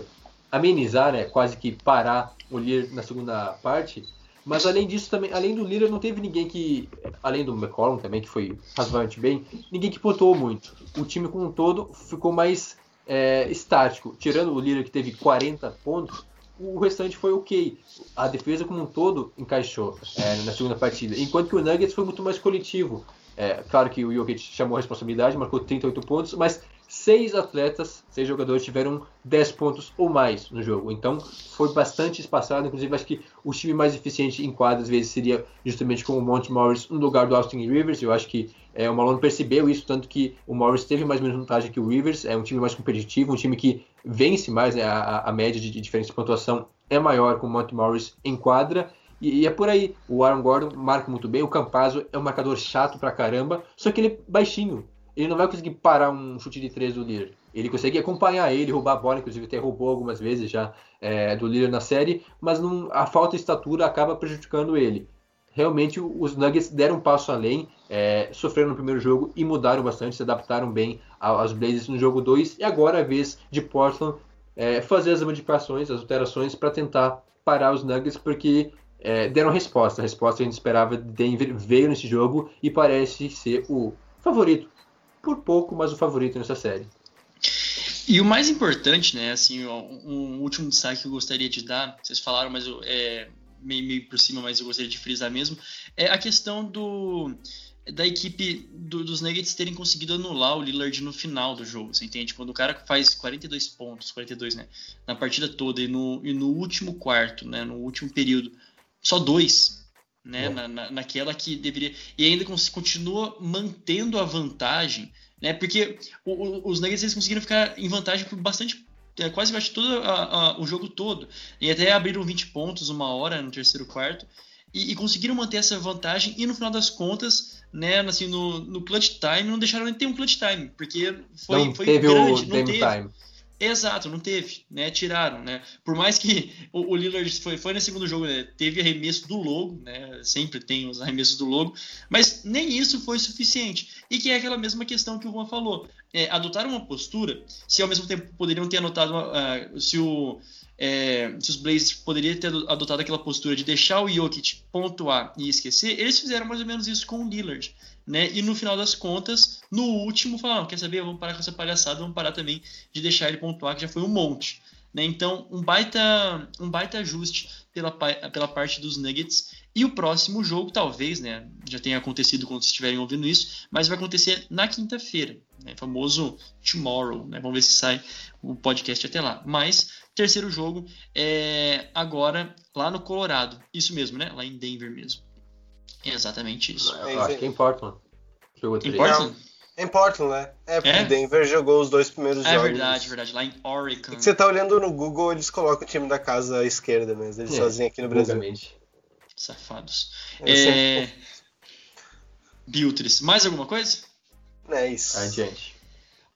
amenizar, né, quase que parar o Lear na segunda parte. Mas além disso, também, além do Lillard, não teve ninguém que, além do McCollum também, que foi razoavelmente bem, ninguém que pontuou muito. O time como um todo ficou mais é, estático. Tirando o Lillard que teve 40 pontos, o restante foi ok. A defesa como um todo encaixou é, na segunda partida. Enquanto que o Nuggets foi muito mais coletivo. É, claro que o Jokic chamou a responsabilidade, marcou 38 pontos, mas seis atletas, seis jogadores tiveram 10 pontos ou mais no jogo. Então foi bastante espaçado. Inclusive, acho que o time mais eficiente em quadra às vezes seria justamente com o Monte Morris no lugar do Austin Rivers. Eu acho que é, o Malone percebeu isso, tanto que o Morris teve mais vantagem que o Rivers. É um time mais competitivo, um time que vence mais, né, a, a média de, de diferença de pontuação é maior com o Monte Morris em quadra. E, e, é por aí. O Aaron Gordon marca muito bem. O Campazzo é um marcador chato pra caramba, só que ele é baixinho ele não vai conseguir parar um chute de três do Lillard. Ele consegue acompanhar ele, roubar a bola, inclusive até roubou algumas vezes já é, do Lillard na série, mas não, a falta de estatura acaba prejudicando ele. Realmente os Nuggets deram um passo além, é, sofreram no primeiro jogo e mudaram bastante, se adaptaram bem aos Blazers no jogo 2 e agora é a vez de Portland é, fazer as modificações, as alterações para tentar parar os Nuggets, porque é, deram resposta. A resposta que a gente esperava de Denver veio nesse jogo e parece ser o favorito por pouco, mas o favorito nessa série. E o mais importante, né, assim, um último destaque que eu gostaria de dar, vocês falaram, mas eu, é meio, meio por cima, mas eu gostaria de frisar mesmo, é a questão do da equipe do, dos Nuggets terem conseguido anular o Lillard no final do jogo, você entende? Quando o cara faz 42 pontos, 42, né, na partida toda e no, e no último quarto, né, no último período, só dois, né, na, na, naquela que deveria. E ainda continua mantendo a vantagem, né? Porque o, o, os Nuggets eles conseguiram ficar em vantagem por bastante. É, quase acho todo a, a, o jogo todo. E até abriram 20 pontos uma hora no terceiro quarto. E, e, conseguiram manter essa vantagem. E no final das contas, né, assim, no, no clutch time, não deixaram nem ter um clutch time. Porque foi, não foi teve grande. O não teve. Time. Exato, não teve, né? Tiraram, né? Por mais que o, o Lillard foi, foi no segundo jogo, né? teve arremesso do logo, né? Sempre tem os arremessos do logo, mas nem isso foi suficiente. E que é aquela mesma questão que o Juan falou. É, adotaram uma postura, se ao mesmo tempo poderiam ter anotado, uh, se, o, é, se os Blazers poderiam ter adotado aquela postura de deixar o Jokic pontuar e esquecer, eles fizeram mais ou menos isso com o Lillard né? E no final das contas, no último, falaram: quer saber? Vamos parar com essa palhaçada, vamos parar também de deixar ele pontuar, que já foi um monte. Né? Então, um baita, um baita ajuste pela, pela parte dos Nuggets. E o próximo jogo, talvez, né, já tenha acontecido quando vocês estiverem ouvindo isso, mas vai acontecer na quinta-feira, né, famoso tomorrow. Né, vamos ver se sai o podcast até lá. Mas, terceiro jogo é agora lá no Colorado. Isso mesmo, né? Lá em Denver mesmo. É exatamente isso. Eu acho que é em Portland. Jogou Em três. Portland? Em Portland, né? É, porque É? Denver jogou os dois primeiros É jogos. verdade, verdade. Lá em Oregon. É que você tá olhando no Google, eles colocam o time da casa à esquerda mesmo. Eles É, sozinhos aqui no Brasil. Obviamente. Safados. É... Biltres. Mais alguma coisa? É isso. Adiante.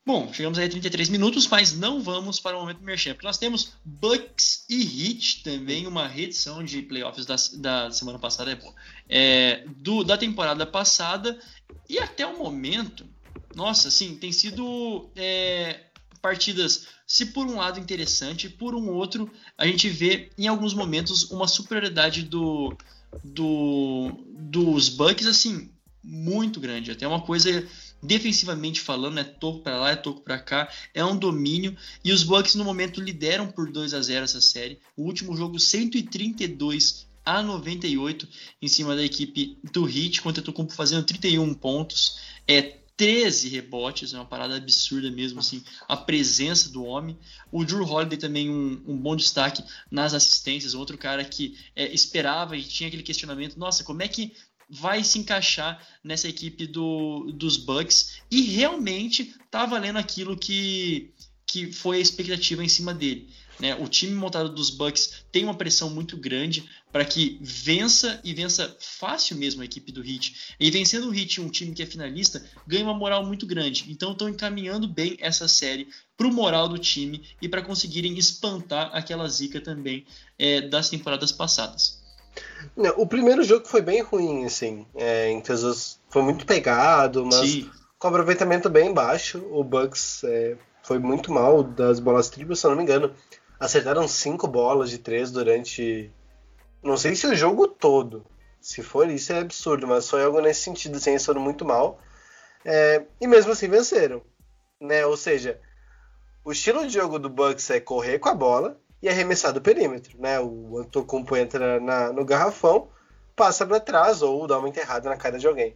Bom, chegamos aí a 33 minutos, mas não vamos para o momento merchan, porque nós temos Bucks e Heat também, uma reedição de playoffs da, da semana passada, é, bom, é, do, da temporada passada, e até o momento, nossa, assim, tem sido é, partidas, se por um lado interessante, por um outro, a gente vê em alguns momentos uma superioridade do, do, dos Bucks, assim, muito grande, até uma coisa defensivamente falando, é toco para lá, é toco para cá, é um domínio e os Bucks no momento lideram por 2 a 0 essa série. O último jogo 132 a 98 em cima da equipe do Heat, contra o Kumpo fazendo 31 pontos, é 13 rebotes, é uma parada absurda mesmo, assim, a presença do homem. O Drew Holiday também um, um bom destaque nas assistências, outro cara que é, esperava e tinha aquele questionamento, nossa, como é que vai se encaixar nessa equipe do, dos Bucks e realmente tá valendo aquilo que, que foi a expectativa em cima dele. Né? O time montado dos Bucks tem uma pressão muito grande para que vença e vença fácil mesmo a equipe do Heat. E vencendo o Heat, um time que é finalista, ganha uma moral muito grande. Então estão encaminhando bem essa série para o moral do time e para conseguirem espantar aquela zica também é, das temporadas passadas. Não, o primeiro jogo foi bem ruim, assim. É, em foi muito pegado, mas Sim. com aproveitamento bem baixo. O Bucks é, foi muito mal das bolas triplas, se eu não me engano. Acertaram cinco bolas de três durante. Não sei se o jogo todo. Se for isso é absurdo, mas foi algo nesse sentido, assim, eles foram muito mal. É, e mesmo assim venceram. Né? Ou seja, o estilo de jogo do Bucks é correr com a bola e arremessar do perímetro, né? O Antetokounmpo entra na, no garrafão, passa para trás ou dá uma enterrada na cara de alguém.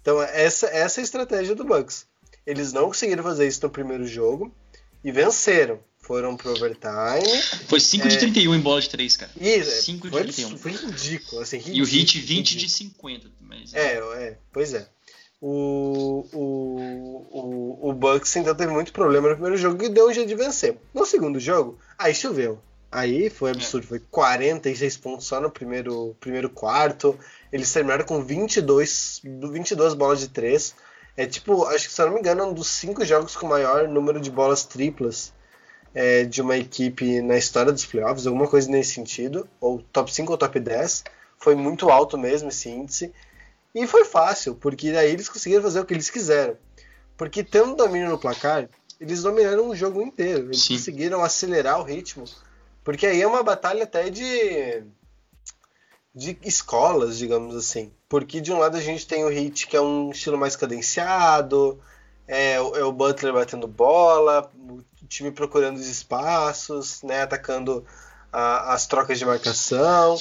Então essa, essa é a estratégia do Bucks. Eles não conseguiram fazer isso no primeiro jogo e venceram. Foram pro overtime. Foi 5 é... de 31 em bola de 3, cara. Isso, 5 de 31. Foi ridículo, assim, ridículo, E o Hit 20 ridículo. de 50. Mas... É, é, pois é. O, o, o, o Bucks então teve muito problema no primeiro jogo e deu um jeito de vencer. No segundo jogo, aí choveu. Aí foi absurdo, foi 46 pontos só no primeiro, primeiro quarto. Eles terminaram com 22, 22 bolas de 3. É tipo, acho que se eu não me engano, é um dos cinco jogos com maior número de bolas triplas é, de uma equipe na história dos playoffs, alguma coisa nesse sentido, ou top 5 ou top 10. Foi muito alto mesmo esse índice. E foi fácil, porque daí eles conseguiram fazer o que eles quiseram. Porque tendo domínio no placar, eles dominaram o jogo inteiro. Eles Sim. conseguiram acelerar o ritmo. Porque aí é uma batalha até de de escolas, digamos assim. Porque de um lado a gente tem o Hit, que é um estilo mais cadenciado, é, é, o Butler batendo bola, o time procurando os espaços, né, atacando a, as trocas de marcação.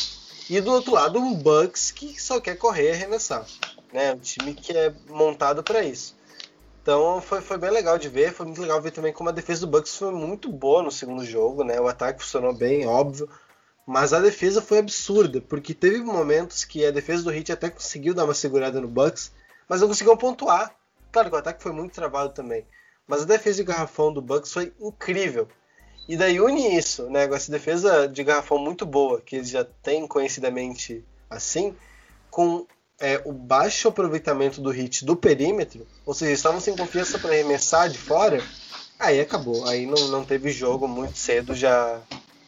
E do outro lado, um Bucks que só quer correr e arremessar. Né? Um time que é montado para isso. Então foi, foi bem legal de ver. Foi muito legal ver também como a defesa do Bucks foi muito boa no segundo jogo. Né? O ataque funcionou bem, óbvio. Mas a defesa foi absurda, porque teve momentos que a defesa do Heat até conseguiu dar uma segurada no Bucks, mas não conseguiu pontuar. Claro que o ataque foi muito travado também. Mas a defesa de garrafão do Bucks foi incrível. E daí une isso, né, com essa defesa de garrafão muito boa, que eles já têm conhecidamente assim, com é, o baixo aproveitamento do hit do perímetro, ou seja, estavam sem confiança para arremessar de fora, aí acabou. Aí não, não teve jogo muito cedo, já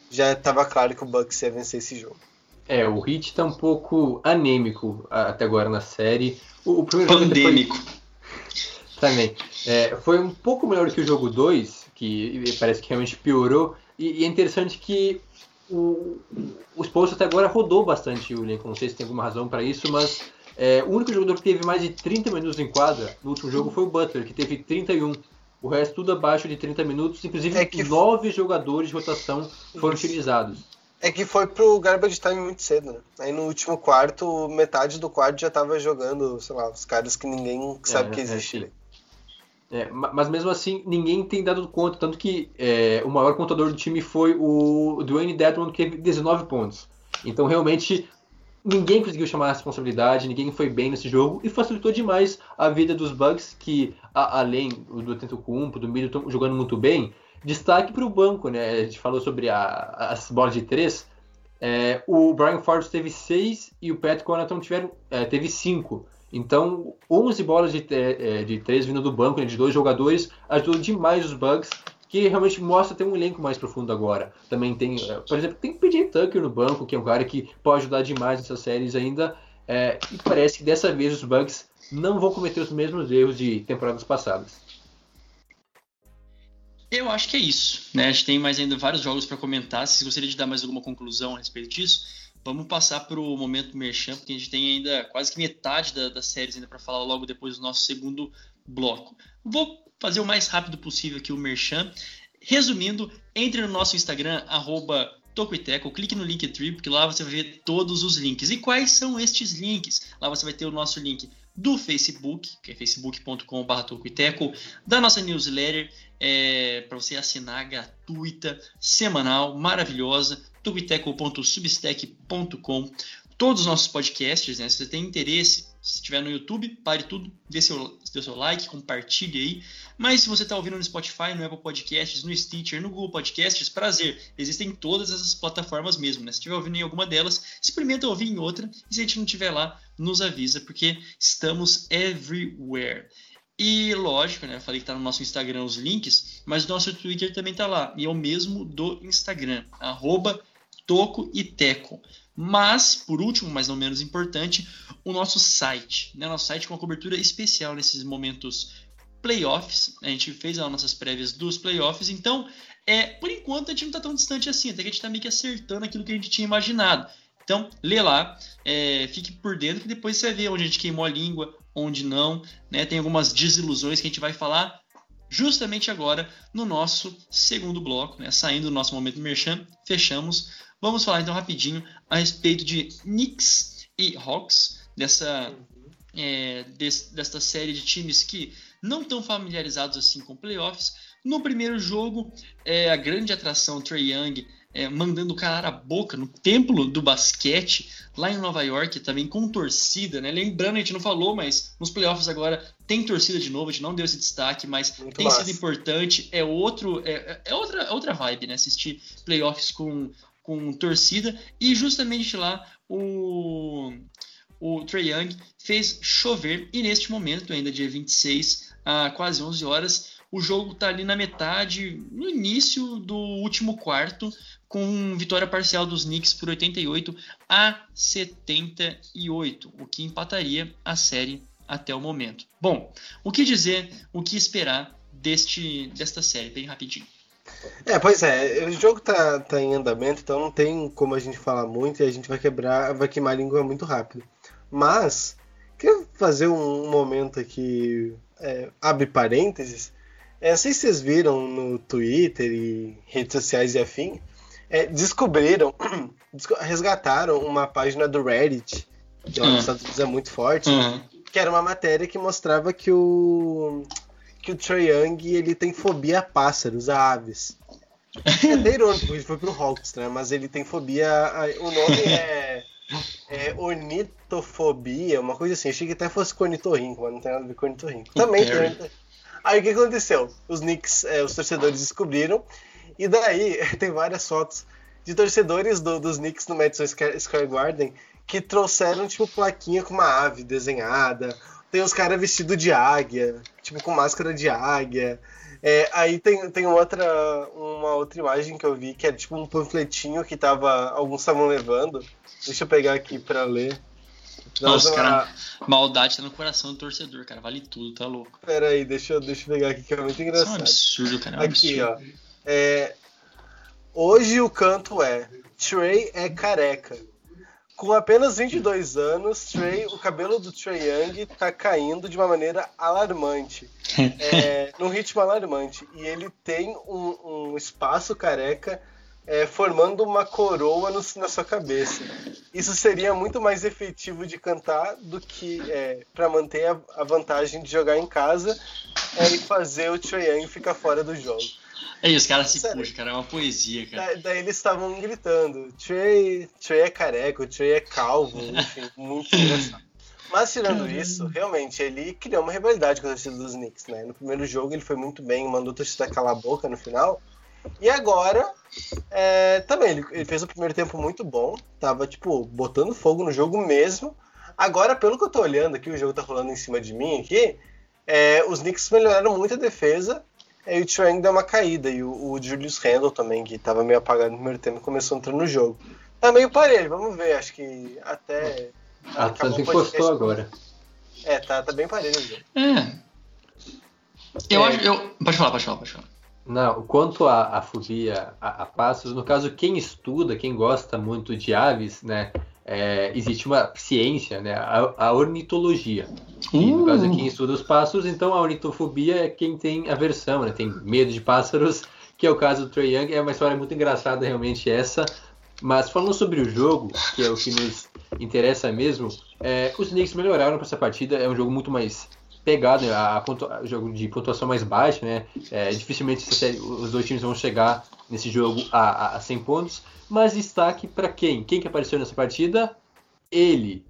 já estava claro que o Bucks ia vencer esse jogo. É, o Hit está um pouco anêmico até agora na série. O, o primeiro Pandêmico. Foi... Também. É, foi um pouco melhor que o jogo 2, que parece que realmente piorou. E, e é interessante que o, o Spurs até agora rodou bastante o Lincoln. Não sei se tem alguma razão para isso, mas é, o único jogador que teve mais de 30 minutos em quadra no último jogo foi o Butler, que teve 31. O resto tudo abaixo de 30 minutos, inclusive é que... nove jogadores de rotação foram isso. utilizados. É que foi pro garbage time muito cedo, né? Aí no último quarto, metade do quarto já tava jogando, sei lá, os caras que ninguém sabe é, que existe. É, mas mesmo assim, ninguém tem dado conta. Tanto que é, o maior contador do time foi o Dwayne Dedmon, que teve 19 pontos. Então, realmente, ninguém conseguiu chamar a responsabilidade, ninguém foi bem nesse jogo e facilitou demais a vida dos Bucks, que, a, além do Tento Cumpo, do estão jogando muito bem. Destaque para o banco, né? A gente falou sobre a, as bolas de três. É, o Brian Forbes teve seis e o Pat Connaughton tiveram, é, teve cinco. Então, 11 bolas de, é, de três vindo do banco, né, de dois jogadores, ajudou demais os Bucks, que realmente mostra ter um elenco mais profundo agora. Também tem, é, por exemplo, tem PJ Tucker no banco, que é um cara que pode ajudar demais nessas séries ainda. É, e parece que dessa vez os Bucks não vão cometer os mesmos erros de temporadas passadas. Eu acho que é isso. Né? A gente tem mais ainda vários jogos para comentar. Se gostaria de dar mais alguma conclusão a respeito disso, vamos passar para o momento merchan, porque a gente tem ainda quase que metade da, das séries ainda para falar logo depois do nosso segundo bloco. Vou fazer o mais rápido possível aqui o merchan. Resumindo, entre no nosso Instagram, arroba Tocoiteco, clique no Linktree, porque lá você vai ver todos os links. E quais são estes links? Lá você vai ter o nosso link do Facebook, que é facebook.com.br da nossa newsletter, é, para você assinar gratuita, semanal, maravilhosa, tocoiteco.substack.com. Todos os nossos podcasts, né? Se você tem interesse, se estiver no YouTube, pare tudo, dê seu, dê seu like, compartilhe aí. Mas se você está ouvindo no Spotify, no Apple Podcasts, no Stitcher, no Google Podcasts, prazer. Existem todas essas plataformas mesmo, né? Se estiver ouvindo em alguma delas, experimenta ouvir em outra. E se a gente não estiver lá, nos avisa, porque estamos everywhere. E lógico, né? Falei que tá no nosso Instagram os links, mas o nosso Twitter também tá lá. E é o mesmo do Instagram, arroba Toco e Teco. Mas, por último, mas não menos importante, o nosso site. Né? Nosso site com uma cobertura especial nesses momentos playoffs. A gente fez as nossas prévias dos playoffs, então, é, por enquanto, a gente não está tão distante assim, até que a gente está meio que acertando aquilo que a gente tinha imaginado. Então, lê lá, é, fique por dentro, que depois você ver onde a gente queimou a língua, onde não. Né? Tem algumas desilusões que a gente vai falar justamente agora no nosso segundo bloco, né? saindo do nosso momento merchan, fechamos Vamos falar então rapidinho a respeito de Knicks e Hawks, dessa, é, des, desta série de times que não estão familiarizados assim com playoffs. No primeiro jogo, é, a grande atração Trey Young é, mandando calar a boca no templo do basquete lá em Nova York, também com torcida, né? Lembrando, a gente não falou, mas nos playoffs agora tem torcida de novo, a gente não deu esse destaque, mas Muito tem massa. sido importante. É outro, é, é outra, é outra vibe, né? Assistir playoffs com com torcida, e justamente lá o, o Trae Young fez chover, e neste momento, ainda dia 26, a quase 11 horas, o jogo está ali na metade, no início do último quarto, com vitória parcial dos Knicks por 88 a 78, o que empataria a série até o momento. Bom, o que dizer, o que esperar deste, desta série, bem rapidinho. É, pois é, o jogo tá, tá em andamento, então não tem como a gente falar muito e a gente vai quebrar, vai queimar a língua muito rápido. Mas, quero fazer um momento aqui, é, abre parênteses. É, não sei se vocês viram no Twitter e redes sociais e afim, é, descobriram, [clears throat] resgataram uma página do Reddit, que lá nos Estados Unidos é muito forte, uhum. que era uma matéria que mostrava que o que o Trae Young ele tem fobia a pássaros, a aves. É até irônico, ele foi pro Hawks, né? Mas ele tem fobia. A... O nome é, é ornitofobia, uma coisa assim. Achei que até fosse cornitorrinco, mas não tem nada a ver com cornitorrinco. Também tem. Aí o que aconteceu? Os Knicks, é, os torcedores descobriram, e daí [laughs] tem várias fotos de torcedores do, dos Knicks no Madison Square Garden que trouxeram, tipo, plaquinha com uma ave desenhada, tem os caras vestidos de águia, tipo com máscara de águia. É, aí tem, tem outra, uma outra imagem que eu vi que é tipo um panfletinho que tava. Alguns estavam levando. Deixa eu pegar aqui pra ler. Nossa, uma... cara, maldade tá no coração do torcedor, cara. Vale tudo, tá louco. Pera aí, deixa eu, deixa eu pegar aqui que é muito engraçado. Isso é um absurdo, cara. É um aqui, absurdo. ó. É, hoje o canto é Trey é careca. Com apenas 22 anos, Trey, o cabelo do Trey Young está caindo de uma maneira alarmante. [laughs] é, num ritmo alarmante. E ele tem um, um espaço careca é, formando uma coroa no, na sua cabeça. Isso seria muito mais efetivo de cantar do que é, para manter a, a, vantagem de jogar em casa é, e fazer o Young ficar fora do jogo. É isso, os caras se puxam, cara, é uma poesia, cara. Daí, daí eles estavam gritando: Trey, Trey é careca, o Trey é calvo, enfim, [laughs] muito engraçado. Mas tirando isso, realmente, ele criou uma rivalidade com a torcida dos Knicks, né? No primeiro jogo ele foi muito bem, mandou a torcida calar a boca no final. E agora, é, também, ele, ele, fez o primeiro tempo muito bom, tava, tipo, botando fogo no jogo mesmo. Agora, pelo que eu tô olhando aqui, o jogo tá rolando em cima de mim aqui, é, os Knicks melhoraram muito a defesa, aí o Trae deu uma caída, e o, o Julius Randle também, que tava meio apagado no primeiro tempo, começou a entrar no jogo. Tá meio parelho, vamos ver, acho que até... A acabou Atlanta encostou agora. É, tá, tá bem parelho o jogo. É. Eu É. acho. Eu... Pode falar, pode falar, pode falar. Não, quanto à, à fobia a, a pássaros, no caso, quem estuda, quem gosta muito de aves, né, é, existe uma ciência, né, a, a ornitologia. E no caso, quem estuda os pássaros, então a ornitofobia é quem tem aversão, né, tem medo de pássaros, [laughs] que é o caso do Trae Young. É uma história muito engraçada, realmente, essa. Mas falando sobre o jogo, que é o que nos interessa mesmo, é, os Knicks melhoraram para essa partida. É um jogo muito mais pegado, né? a, o jogo de pontuação mais baixa, né? É, dificilmente os dois times vão chegar nesse jogo a, a, a 100 pontos. Mas destaque para quem? Quem que apareceu nessa partida? Ele,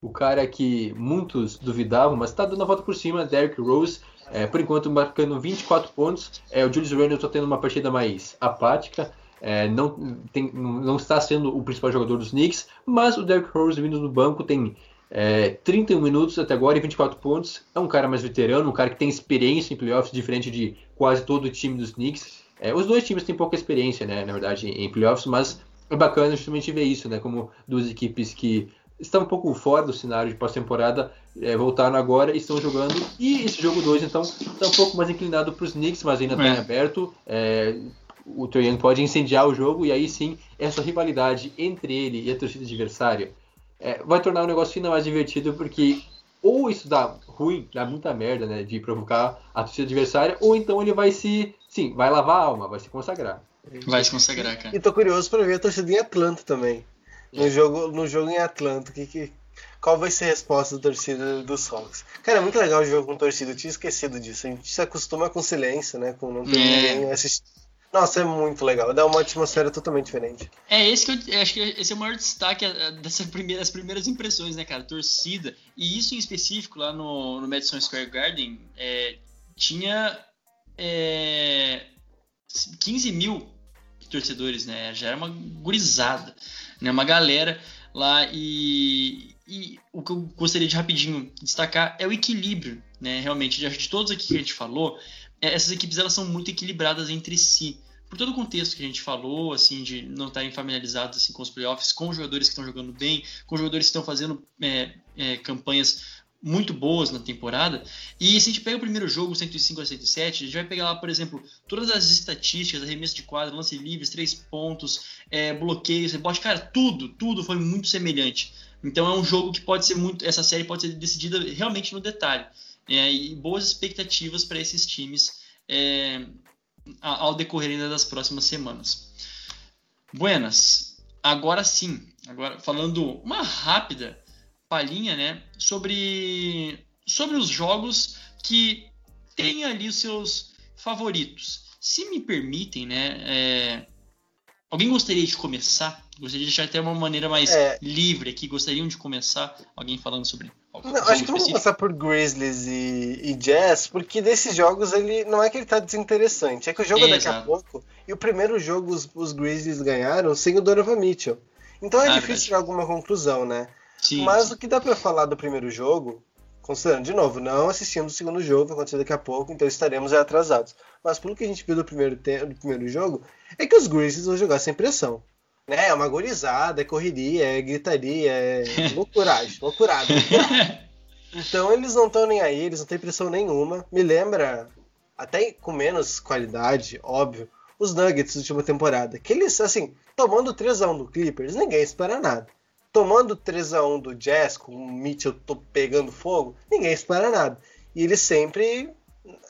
o cara que muitos duvidavam, mas está dando a volta por cima, Derrick Rose. É, por enquanto marcando 24 pontos. É, o Julius Randle está tendo uma partida mais apática. É, não, tem- não está sendo o principal jogador dos Knicks, mas o Derrick Rose vindo do banco tem é, 31 minutos até agora e 24 pontos. É um cara mais veterano, um cara que tem experiência em playoffs, diferente de quase todo o time dos Knicks. É, os dois times têm pouca experiência, né, na verdade, em playoffs, mas é bacana justamente ver isso, né, como duas equipes que estão um pouco fora do cenário de pós-temporada é, voltaram agora e estão jogando. E esse jogo 2, então, está um pouco mais inclinado para os Knicks, mas ainda está É. em aberto. É, o Trae pode incendiar o jogo e aí sim essa rivalidade entre ele e a torcida adversária é, vai tornar o negócio ainda mais divertido porque ou isso dá ruim, dá muita merda, né, de provocar a torcida adversária, ou então ele vai se, sim, vai lavar a alma, vai se consagrar. Vai se consagrar, cara. E tô curioso pra ver a torcida em Atlanta também. No jogo, no jogo em Atlanta, que, que, qual vai ser a resposta da torcida dos Hawks? Cara, é muito legal o jogo com torcida, eu tinha esquecido disso. A gente se acostuma com silêncio, né? Com não ter É. ninguém assistindo. Nossa, é muito legal, dá uma atmosfera totalmente diferente. É esse que eu, acho que esse é o maior destaque eh, dessas primeiras, primeiras impressões, né, cara? Torcida. E isso em específico lá no, no Madison Square Garden é, tinha é, 15 mil torcedores, né? Já era uma gurizada, né? Uma galera lá e, e o que eu gostaria de rapidinho destacar é o equilíbrio, né? Realmente, de, de todos aqui que a gente falou, é, essas equipes elas são muito equilibradas entre si por todo o contexto que a gente falou, assim, de não estarem familiarizados assim, com os playoffs, com jogadores que estão jogando bem, com jogadores que estão fazendo é, é, campanhas muito boas na temporada. E se a gente pega o primeiro jogo, 105 a 107, a gente vai pegar lá, por exemplo, todas as estatísticas, arremesso de quadra, lance livres, três pontos, é, bloqueios, rebote, cara, tudo, tudo foi muito semelhante. Então é um jogo que pode ser muito, essa série pode ser decidida realmente no detalhe. É, e boas expectativas para esses times é, ao decorrer ainda das próximas semanas. Buenas, agora sim, agora falando uma rápida palhinha, né, sobre sobre os jogos que têm ali os seus favoritos. Se me permitem, né, é, alguém gostaria de começar? Gostaria de deixar até uma maneira mais É. livre aqui. Gostariam de começar? Alguém falando sobre Não, acho que vamos passar por Grizzlies e, e Jazz, porque desses jogos ele não é que ele tá desinteressante, é que o jogo é daqui a pouco, e o primeiro jogo os, os Grizzlies ganharam sem o Donovan Mitchell. Então é Ah, difícil verdade. tirar alguma conclusão, né? Sim, Mas sim. o que dá pra falar do primeiro jogo, considerando, de novo, não assistimos o segundo jogo, vai acontecer daqui a pouco, então estaremos atrasados. Mas pelo que a gente viu do primeiro, do primeiro jogo, é que os Grizzlies vão jogar sem pressão. Né? É uma gorizada, é correria, é gritaria, é loucuragem, [laughs] loucurada. Então eles não estão nem aí, eles não têm pressão nenhuma. Me lembra, até com menos qualidade, óbvio, os Nuggets da última temporada. Que eles, assim, tomando 3x1 do Clippers, ninguém espera nada. Tomando 3x1 do Jazz, com o Mitchell pegando fogo, ninguém espera nada. E eles sempre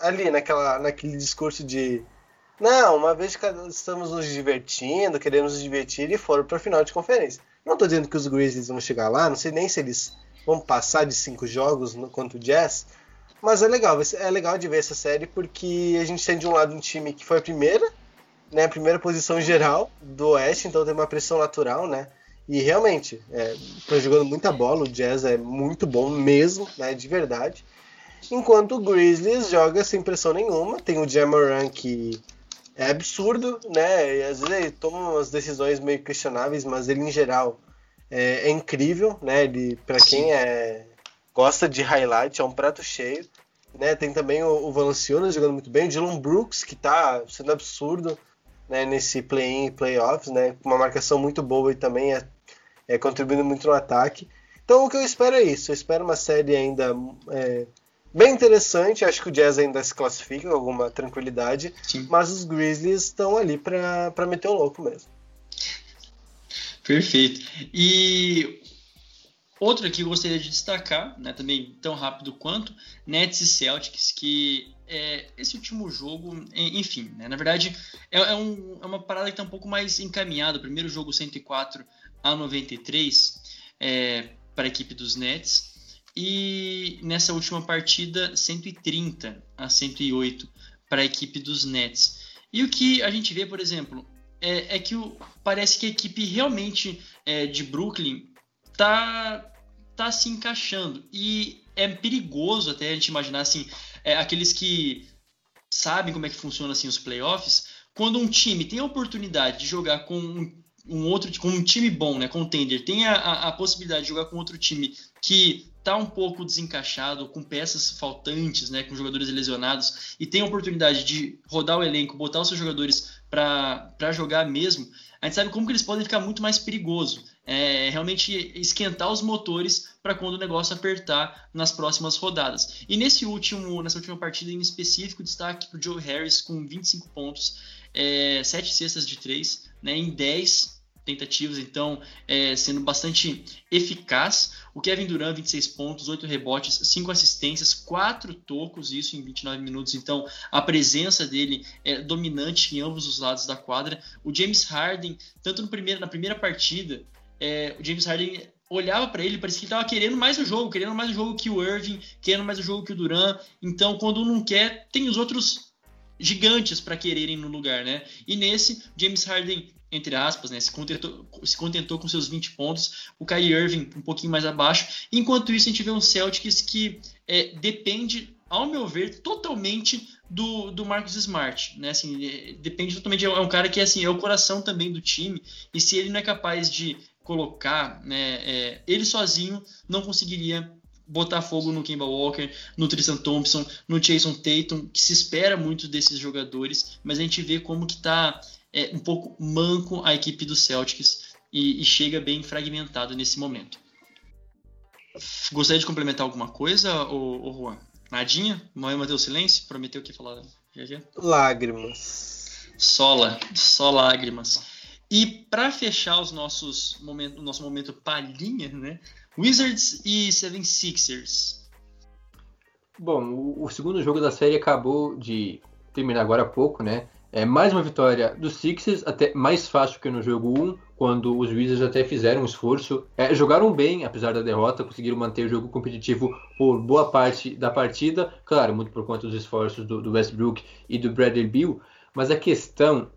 ali naquela, naquele discurso de não, uma vez que estamos nos divertindo, queremos nos divertir e foram para a final de conferência. Não estou dizendo que os Grizzlies vão chegar lá, não sei nem se eles vão passar de cinco jogos no, contra o Jazz, mas é legal, é legal de ver essa série porque a gente tem de um lado um time que foi a primeira, né, a primeira posição geral do Oeste, então tem uma pressão natural, né? E realmente, estão jogando muita bola, o Jazz é muito bom mesmo, né, de verdade. Enquanto o Grizzlies joga sem pressão nenhuma, tem o Jamoran que é absurdo, né? E às vezes ele toma umas decisões meio questionáveis, mas ele em geral é, é incrível, né? Ele, para quem é, gosta de highlight, é um prato cheio. Né? Tem também o, o Valanciunas jogando muito bem, o Dylan Brooks, que está sendo absurdo né, nesse play-in e playoffs, né? Com uma marcação muito boa e também é, é, contribuindo muito no ataque. Então o que eu espero é isso. Eu espero uma série ainda é, bem interessante. Acho que o Jazz ainda se classifica com alguma tranquilidade. Sim. Mas os Grizzlies estão ali para meter o louco mesmo. Perfeito. E outro aqui eu gostaria de destacar, né, também tão rápido quanto, Nets e Celtics, que é, esse último jogo, enfim, né, na verdade é, é, um, é, uma parada que está um pouco mais encaminhada. O primeiro jogo 104 a 93 é, para a equipe dos Nets. E nessa última partida, 130 a 108 para a equipe dos Nets. E o que a gente vê, por exemplo, é, é que o, parece que a equipe realmente é, de Brooklyn tá, tá se encaixando. E é perigoso até a gente imaginar assim, é, aqueles que sabem como é que funciona assim, os playoffs, quando um time tem a oportunidade de jogar com um, um outro com um time bom, né, contender, tem a, a, a possibilidade de jogar com outro time que está um pouco desencaixado, com peças faltantes, né, com jogadores lesionados, e tem a oportunidade de rodar o elenco, botar os seus jogadores para jogar mesmo, a gente sabe como que eles podem ficar muito mais perigoso. É, realmente esquentar os motores para quando o negócio apertar nas próximas rodadas. E nesse último, nessa última partida em específico, destaque para o Joe Harris com 25 pontos, é, 7 cestas de 3, né, em 10 tentativas, então é, sendo bastante eficaz. O Kevin Durant, 26 pontos, 8 rebotes, 5 assistências, 4 tocos, isso em 29 minutos. Então a presença dele é dominante em ambos os lados da quadra. O James Harden, tanto no primeiro, na primeira partida, é, o James Harden olhava para ele, parecia que estava querendo mais o jogo, querendo mais o jogo que o Irving, querendo mais o jogo que o Durant. Então, quando um não quer, tem os outros gigantes para quererem no lugar, né? E nesse, James Harden entre aspas, né, se, contentou, se contentou com seus 20 pontos, o Kyrie Irving um pouquinho mais abaixo. Enquanto isso, a gente vê um Celtics que é, depende, ao meu ver, totalmente do, do Marcus Smart, né? Assim, é, depende totalmente, é um cara que assim, é o coração também do time, e se ele não é capaz de colocar, né, é, ele sozinho não conseguiria botar fogo no Kemba Walker, no Tristan Thompson, no Jason Tatum, que se espera muito desses jogadores, mas a gente vê como que tá é um pouco manco a equipe do Celtics e, e chega bem fragmentado nesse momento. Gostaria de complementar alguma coisa, ô, ô Juan? Nadinha? Noé manteve o silêncio? Prometeu que ia falar. Lágrimas. Sola, só lágrimas. E para fechar os nossos momento, o nosso momento palhinha, né? Wizards e Seven Sixers. Bom, o, o segundo jogo da série acabou de terminar agora há pouco, né? É mais uma vitória dos Sixers, até mais fácil que no jogo 1, quando os Wizards até fizeram um esforço. É, jogaram bem, apesar da derrota, conseguiram manter o jogo competitivo por boa parte da partida. Claro, muito por conta dos esforços do, do Westbrook e do Bradley Beal. Mas a questão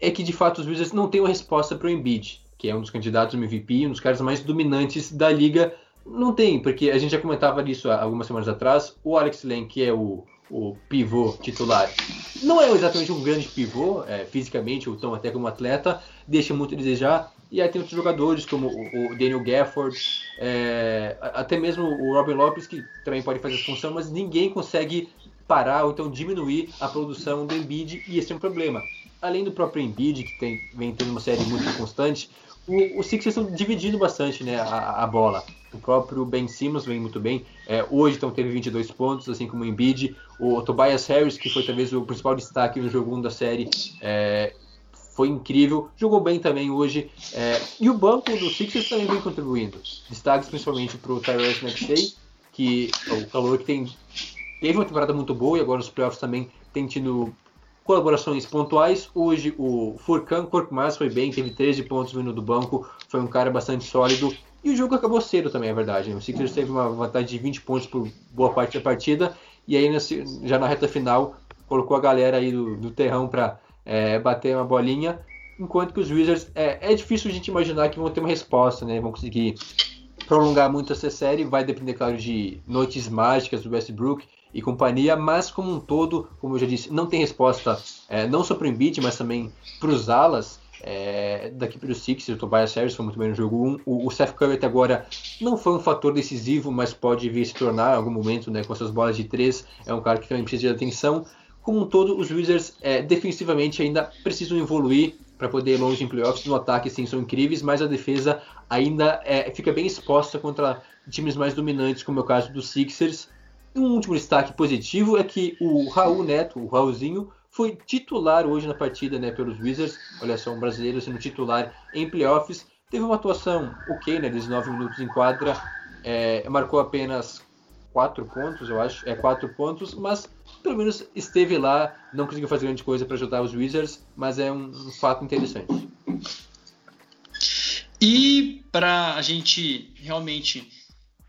é que, de fato, os Wizards não têm uma resposta para o Embiid, que é um dos candidatos ao MVP, um dos caras mais dominantes da liga. Não tem, porque a gente já comentava disso algumas semanas atrás. O Alex Len, que é o o pivô titular. Não é exatamente um grande pivô, é, fisicamente, ou tão até como atleta, deixa muito a desejar. E aí tem outros jogadores, como o, o Daniel Gafford, é, até mesmo o Robin Lopes, que também pode fazer essa função, mas ninguém consegue parar ou então diminuir a produção do Embiid, e esse é um problema. Além do próprio Embiid, que tem, vem tendo uma série muito constante, o, Sixers estão dividindo bastante né, a, a bola. O próprio Ben Simmons vem muito bem. É, hoje então teve 22 pontos, assim como o Embiid. O Tobias Harris, que foi talvez o principal destaque no jogo 1 da série, é, foi incrível. Jogou bem também hoje. É, e o banco do Sixers também vem contribuindo. Destaques principalmente para o Tyrese Maxey, que é o calor que tem, teve uma temporada muito boa e agora nos playoffs também tem tido colaborações pontuais. Hoje o Furkan Korkmaz foi bem, teve 13 pontos vindo do banco, foi um cara bastante sólido. E o jogo acabou cedo também, é verdade. O Sixers teve uma vantagem de 20 pontos por boa parte da partida. E aí, já na reta final, colocou a galera aí do, do terrão para é, bater uma bolinha. Enquanto que os Wizards, é, é difícil a gente imaginar que vão ter uma resposta, né? Vão conseguir prolongar muito essa série. Vai depender, claro, de noites mágicas do Westbrook e companhia. Mas, como um todo, como eu já disse, não tem resposta, é, não só para o Embiid, mas também para os alas. é, da equipe do Sixers, o Tobias Harris foi muito bem no jogo 1. O, o Seth Curry até agora não foi um fator decisivo, mas pode vir se tornar em algum momento né, com suas bolas de 3. É um cara que também precisa de atenção. Como um todo, os Wizards é, defensivamente ainda precisam evoluir para poder ir longe em playoffs. No ataque, sim, são incríveis, mas a defesa ainda é, fica bem exposta contra times mais dominantes, como é o caso dos Sixers. E um último destaque positivo é que o Raul Neto, o Raulzinho, foi titular hoje na partida né, pelos Wizards. Olha só, um brasileiro sendo titular em playoffs. Teve uma atuação ok, né, 19 minutos em quadra. É, marcou apenas 4 pontos, eu acho. É 4 pontos, mas pelo menos esteve lá. Não conseguiu fazer grande coisa para ajudar os Wizards, mas é um, um fato interessante. E para a gente realmente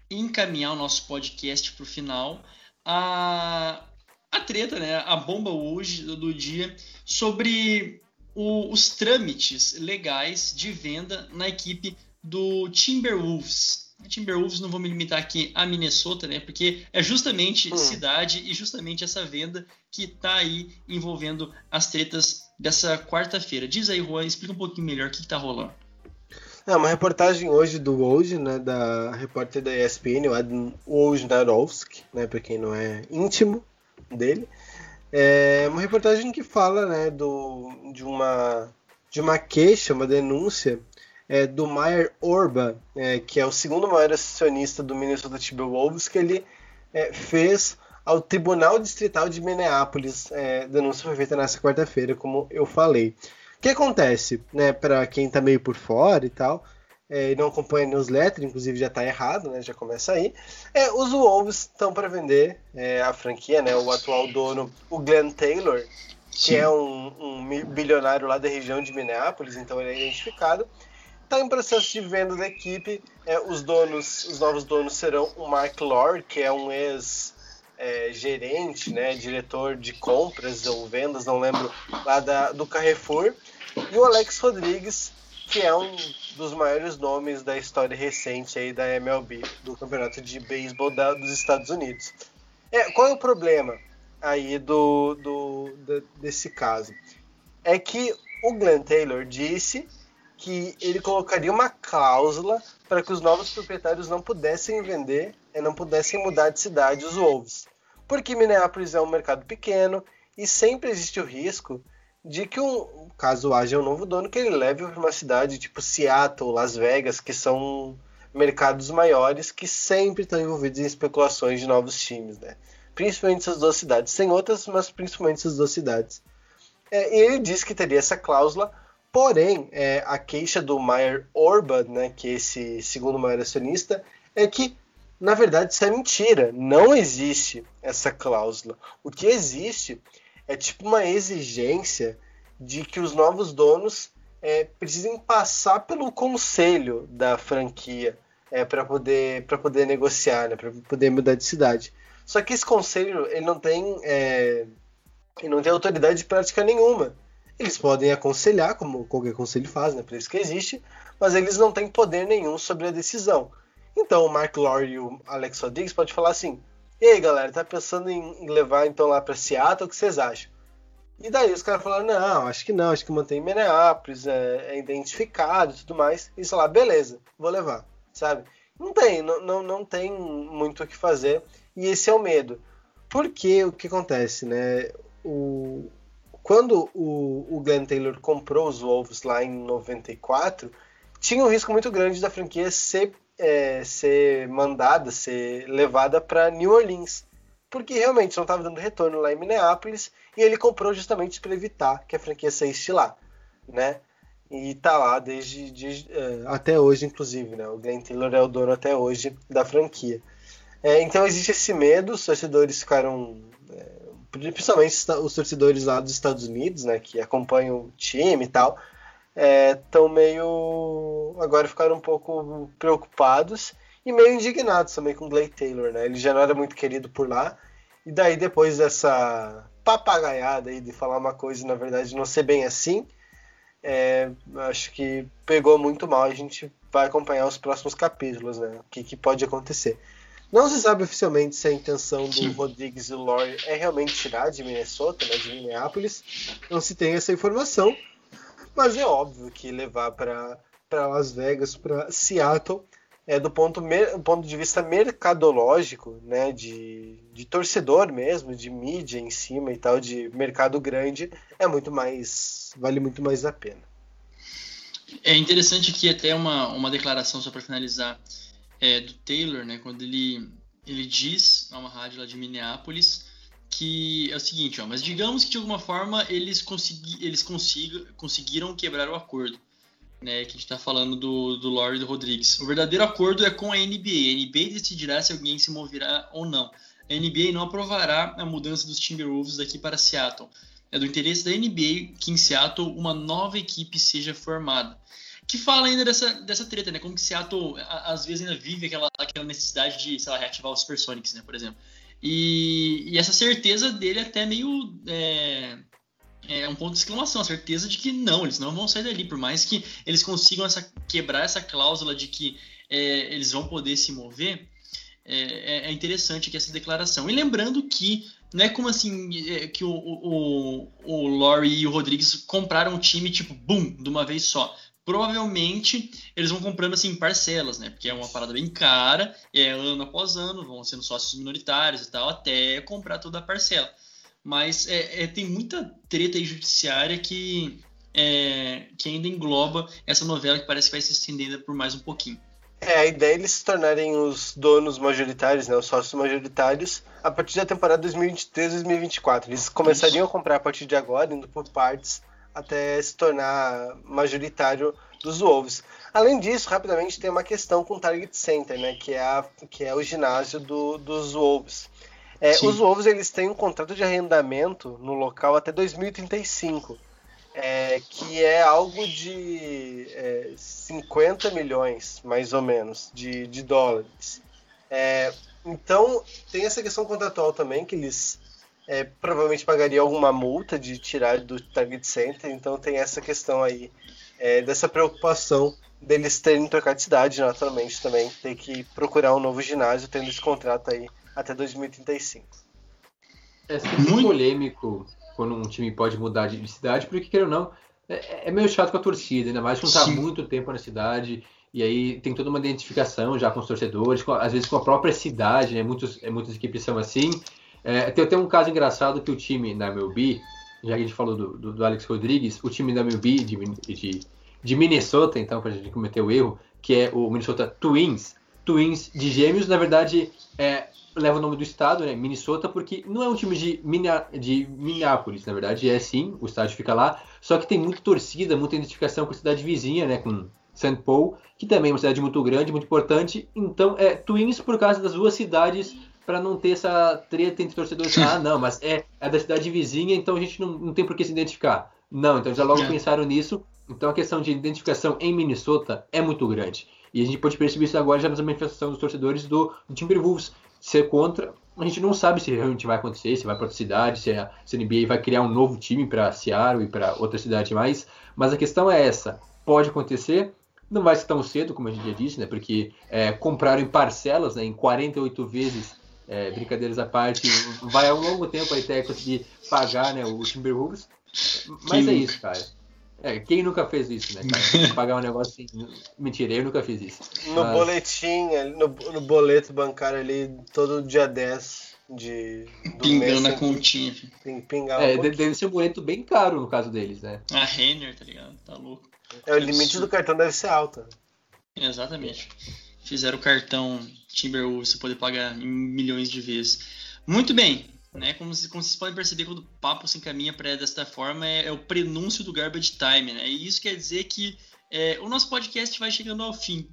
encaminhar o nosso podcast para o final, a, a treta, né, a bomba hoje do dia sobre o, os trâmites legais de venda na equipe do Timberwolves. Timberwolves não vou me limitar aqui a Minnesota, né? Porque é justamente hum. cidade e justamente essa venda que está aí envolvendo as tretas dessa quarta-feira. Diz aí, Juan, explica um pouquinho melhor o que, está rolando. É uma reportagem hoje do Woj, né, da repórter da ESPN, o Adam Wojnarowski, né, para quem não é íntimo, dele. É uma reportagem que fala né, do, de, uma, de uma queixa, uma denúncia é, do Meyer Orba, é, que é o segundo maior acionista do Minnesota Timberwolves, que ele é, fez ao Tribunal Distrital de Minneapolis. É, denúncia foi feita nessa quarta-feira, como eu falei. O que acontece, né, para quem está meio por fora e tal, é, e não acompanha a newsletter, inclusive já está errado, né, já começa aí. É, os Wolves estão para vender é, a franquia, né, o atual dono, o Glenn Taylor, que é um, um, bilionário lá da região de Minneapolis, então ele é identificado. Está em processo de venda da equipe. É, os donos, os novos donos serão o Mark Lord, que é um ex é, gerente, né, diretor de compras ou vendas, não lembro, lá da, do Carrefour, e o Alex Rodrigues, que é um dos maiores nomes da história recente aí da MLB, do Campeonato de Beisebol dos Estados Unidos. É, qual é o problema aí do, do, do, desse caso? É que o Glenn Taylor disse que ele colocaria uma cláusula para que os novos proprietários não pudessem vender e não pudessem mudar de cidade os Wolves. Porque Minneapolis é um mercado pequeno e sempre existe o risco de que, um, caso haja um novo dono, que ele leve para uma cidade tipo Seattle, Las Vegas, que são mercados maiores que sempre estão envolvidos em especulações de novos times, né? Principalmente essas duas cidades. Sem outras, mas principalmente essas duas cidades. É, ele disse que teria essa cláusula, porém, é, a queixa do Meyer Orban, né, que é esse segundo maior acionista, é que, na verdade, isso é mentira. Não existe essa cláusula. O que existe é tipo uma exigência de que os novos donos é, precisem passar pelo conselho da franquia é, para poder, poder negociar, né, para poder mudar de cidade. Só que esse conselho ele não tem, é, ele não tem autoridade de prática nenhuma. Eles podem aconselhar, como qualquer conselho faz, né, por isso que existe, mas eles não têm poder nenhum sobre a decisão. Então o Mark Lore e o Alex Rodrigues podem falar assim: e aí, galera, tá pensando em levar então lá para Seattle? O que vocês acham? E daí os caras falaram: não, acho que não, acho que mantém Minneapolis, é, é identificado e tudo mais. E lá, beleza, vou levar, sabe? Não tem, não, não, não tem muito o que fazer. E esse é o medo. Porque o que acontece, né? O, quando o, o Glenn Taylor comprou os Wolves lá em 94, tinha um risco muito grande da franquia ser é, ser mandada, ser levada para New Orleans, porque realmente não estava dando retorno lá em Minneapolis e ele comprou justamente para evitar que a franquia saísse lá, né? E tá lá desde de, é, até hoje, inclusive, né? O Glenn Taylor é o dono até hoje da franquia. É, então existe esse medo, os torcedores ficaram, é, principalmente os torcedores lá dos Estados Unidos, né? Que acompanham o time e tal, estão é, meio. agora ficaram um pouco preocupados e meio indignados também com o Blake Taylor, né? Ele já não era muito querido por lá. E daí, depois dessa papagaiada aí de falar uma coisa e na verdade não ser bem assim, é, acho que pegou muito mal. A gente vai acompanhar os próximos capítulos, né? O que, que pode acontecer. Não se sabe oficialmente se a intenção do Rodrigues e Lawyer é realmente tirar de Minnesota, né, de Minneapolis. Não se tem essa informação. Mas é óbvio que levar para Las Vegas, para Seattle, é do ponto, ponto de vista mercadológico, né, de, de torcedor mesmo, de mídia em cima e tal, de mercado grande, é muito mais. vale muito mais a pena. É interessante aqui até uma, uma declaração, só para finalizar, é, do Taylor, né, quando ele, ele diz, a uma rádio lá de Minneapolis, que é o seguinte, ó, mas digamos que de alguma forma eles, consegui, eles consiga, conseguiram quebrar o acordo né, que a gente está falando do, do do Rodrigues. O verdadeiro acordo é com a NBA. A NBA decidirá se alguém se moverá ou não. A NBA não aprovará a mudança dos Timberwolves daqui para Seattle. É do interesse da NBA que em Seattle uma nova equipe seja formada. Que fala ainda dessa, dessa treta, né? Como que Seattle às vezes ainda vive aquela, aquela necessidade de, sei lá, reativar os Supersonics, né? Por exemplo. E, e essa certeza dele é até meio é, é um ponto de exclamação, a certeza de que não, eles não vão sair dali, por mais que eles consigam essa, quebrar essa cláusula de que é, eles vão poder se mover, é, é, é interessante essa declaração. E lembrando que não é como assim é, que o, o, o Laurie e o Rodrigues compraram um time tipo, boom, de uma vez só. Provavelmente eles vão comprando assim parcelas, né? Porque é uma parada bem cara, é ano após ano, vão sendo sócios minoritários e tal, até comprar toda a parcela mas é, é, tem muita treta aí judiciária que, é, que ainda engloba essa novela que parece que vai se estendendo por mais um pouquinho. É, a ideia é eles se tornarem os donos majoritários, né, os sócios majoritários, a partir da temporada 2023-2024. Eles começariam a comprar a partir de agora, indo por partes, até se tornar majoritário dos Wolves. Além disso, rapidamente tem uma questão com o Target Center, né, que é, a, que é o ginásio do, dos Wolves. É, os Wolves eles têm um contrato de arrendamento no local até 2035, é, que é algo de é, 50 milhões, mais ou menos, de, de dólares. É, então, tem essa questão contratual também, que eles é, provavelmente pagariam alguma multa de tirar do Target Center, então tem essa questão aí, é, dessa preocupação deles terem trocado de cidade, naturalmente, também, ter que procurar um novo ginásio, tendo esse contrato aí até 2035. É sempre Muito... polêmico quando um time pode mudar de cidade, porque, queira ou não, é, é meio chato com a torcida, ainda mais que não está muito tempo na cidade, e aí tem toda uma identificação já com os torcedores, com, às vezes com a própria cidade, né? Muitos, é, muitas equipes são assim. É, tem até um caso engraçado que o time da MLB, já que a gente falou do, do, do Alex Rodrigues, o time da MLB de, de, de Minnesota, então, para a gente cometer o erro, que é o Minnesota Twins, Twins de gêmeos, na verdade, é, leva o nome do estado, né, Minnesota, porque não é um time de, Minna, de Minneapolis, na verdade, é sim, o estádio fica lá, só que tem muita torcida, muita identificação com a cidade vizinha, né, com St. Paul, que também é uma cidade muito grande, muito importante, então é Twins por causa das duas cidades, para não ter essa treta entre torcedores, [laughs] ah, não, mas é, é da cidade vizinha, então a gente não, não tem por que se identificar. Não, então já logo é. pensaram nisso, então a questão de identificação em Minnesota é muito grande. E a gente pode perceber isso agora já nas manifestações dos torcedores do, do Timberwolves, ser contra. A gente não sabe se realmente vai acontecer, se vai para outra cidade, se a, se a NBA vai criar um novo time para Seattle e para outra cidade mais. Mas a questão é essa: pode acontecer, não vai ser tão cedo, como a gente já disse, né? Porque é, compraram em parcelas, né, em 48 vezes, é, brincadeiras à parte, vai a um longo tempo até conseguir pagar né, o Timberwolves. Mas é isso, cara. É, quem nunca fez isso, né, cara? [laughs] Pagar um negócio assim. Mentira, eu nunca fiz isso. No Mas... boletim, no, no boleto bancário ali, todo dia 10 de. Pingando a continha, filho. Pingar é, deve ser um boleto bem caro no caso deles, né? A Renner, tá ligado? Tá louco. É, o limite do cartão deve ser alto. Exatamente. Fizeram o cartão Timberwolves você poder pagar em milhões de vezes. Muito bem, né? Como, como, vocês podem perceber, quando o papo se encaminha para desta forma, é, é, o prenúncio do garbage time, né? E isso quer dizer que é, o nosso podcast vai chegando ao fim.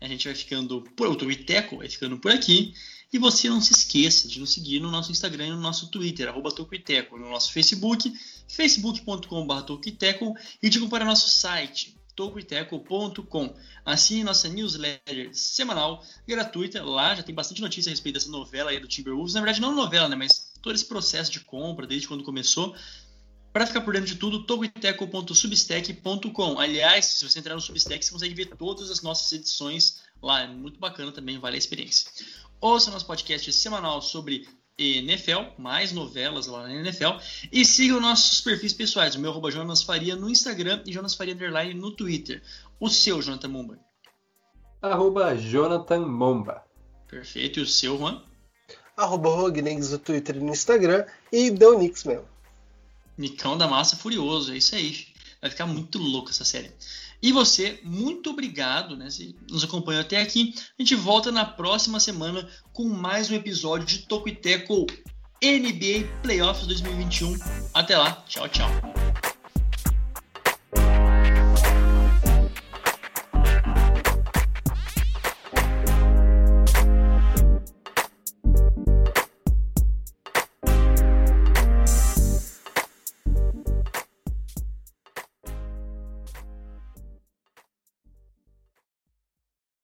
A gente vai ficando por o Twiteco vai ficando por aqui. E você não se esqueça de nos seguir no nosso Instagram e no nosso Twitter, arroba Tocuiteco, no nosso Facebook, facebook.com.br e de para nosso site, tocoiteco.com. Assine nossa newsletter semanal, gratuita. Lá já tem bastante notícia a respeito dessa novela aí do Timberwolves. Na verdade, não novela, né? Mas todo esse processo de compra, desde quando começou. Para ficar por dentro de tudo, togoiteco.substack.com. Aliás, se você entrar no Substack, você consegue ver todas as nossas edições lá. É muito bacana também, vale a experiência. Ouça nosso podcast semanal sobre NFL, mais novelas lá na NFL. E sigam nossos perfis pessoais, o meu arroba Jonas Faria no Instagram e Jonas Faria Underline no Twitter. O seu, Jonathan Mumba. Arroba Jonathan Momba. Perfeito. E o seu, Juan? Arroba Rognegs no Twitter e no Instagram. E deu Nix mesmo. Nicão da Massa Furioso, é isso aí. Vai ficar muito louco essa série. E você, muito obrigado, né? Se nos acompanhou até aqui. A gente volta na próxima semana com mais um episódio de Toco e Teco NBA Playoffs 2021. Até lá, tchau, tchau.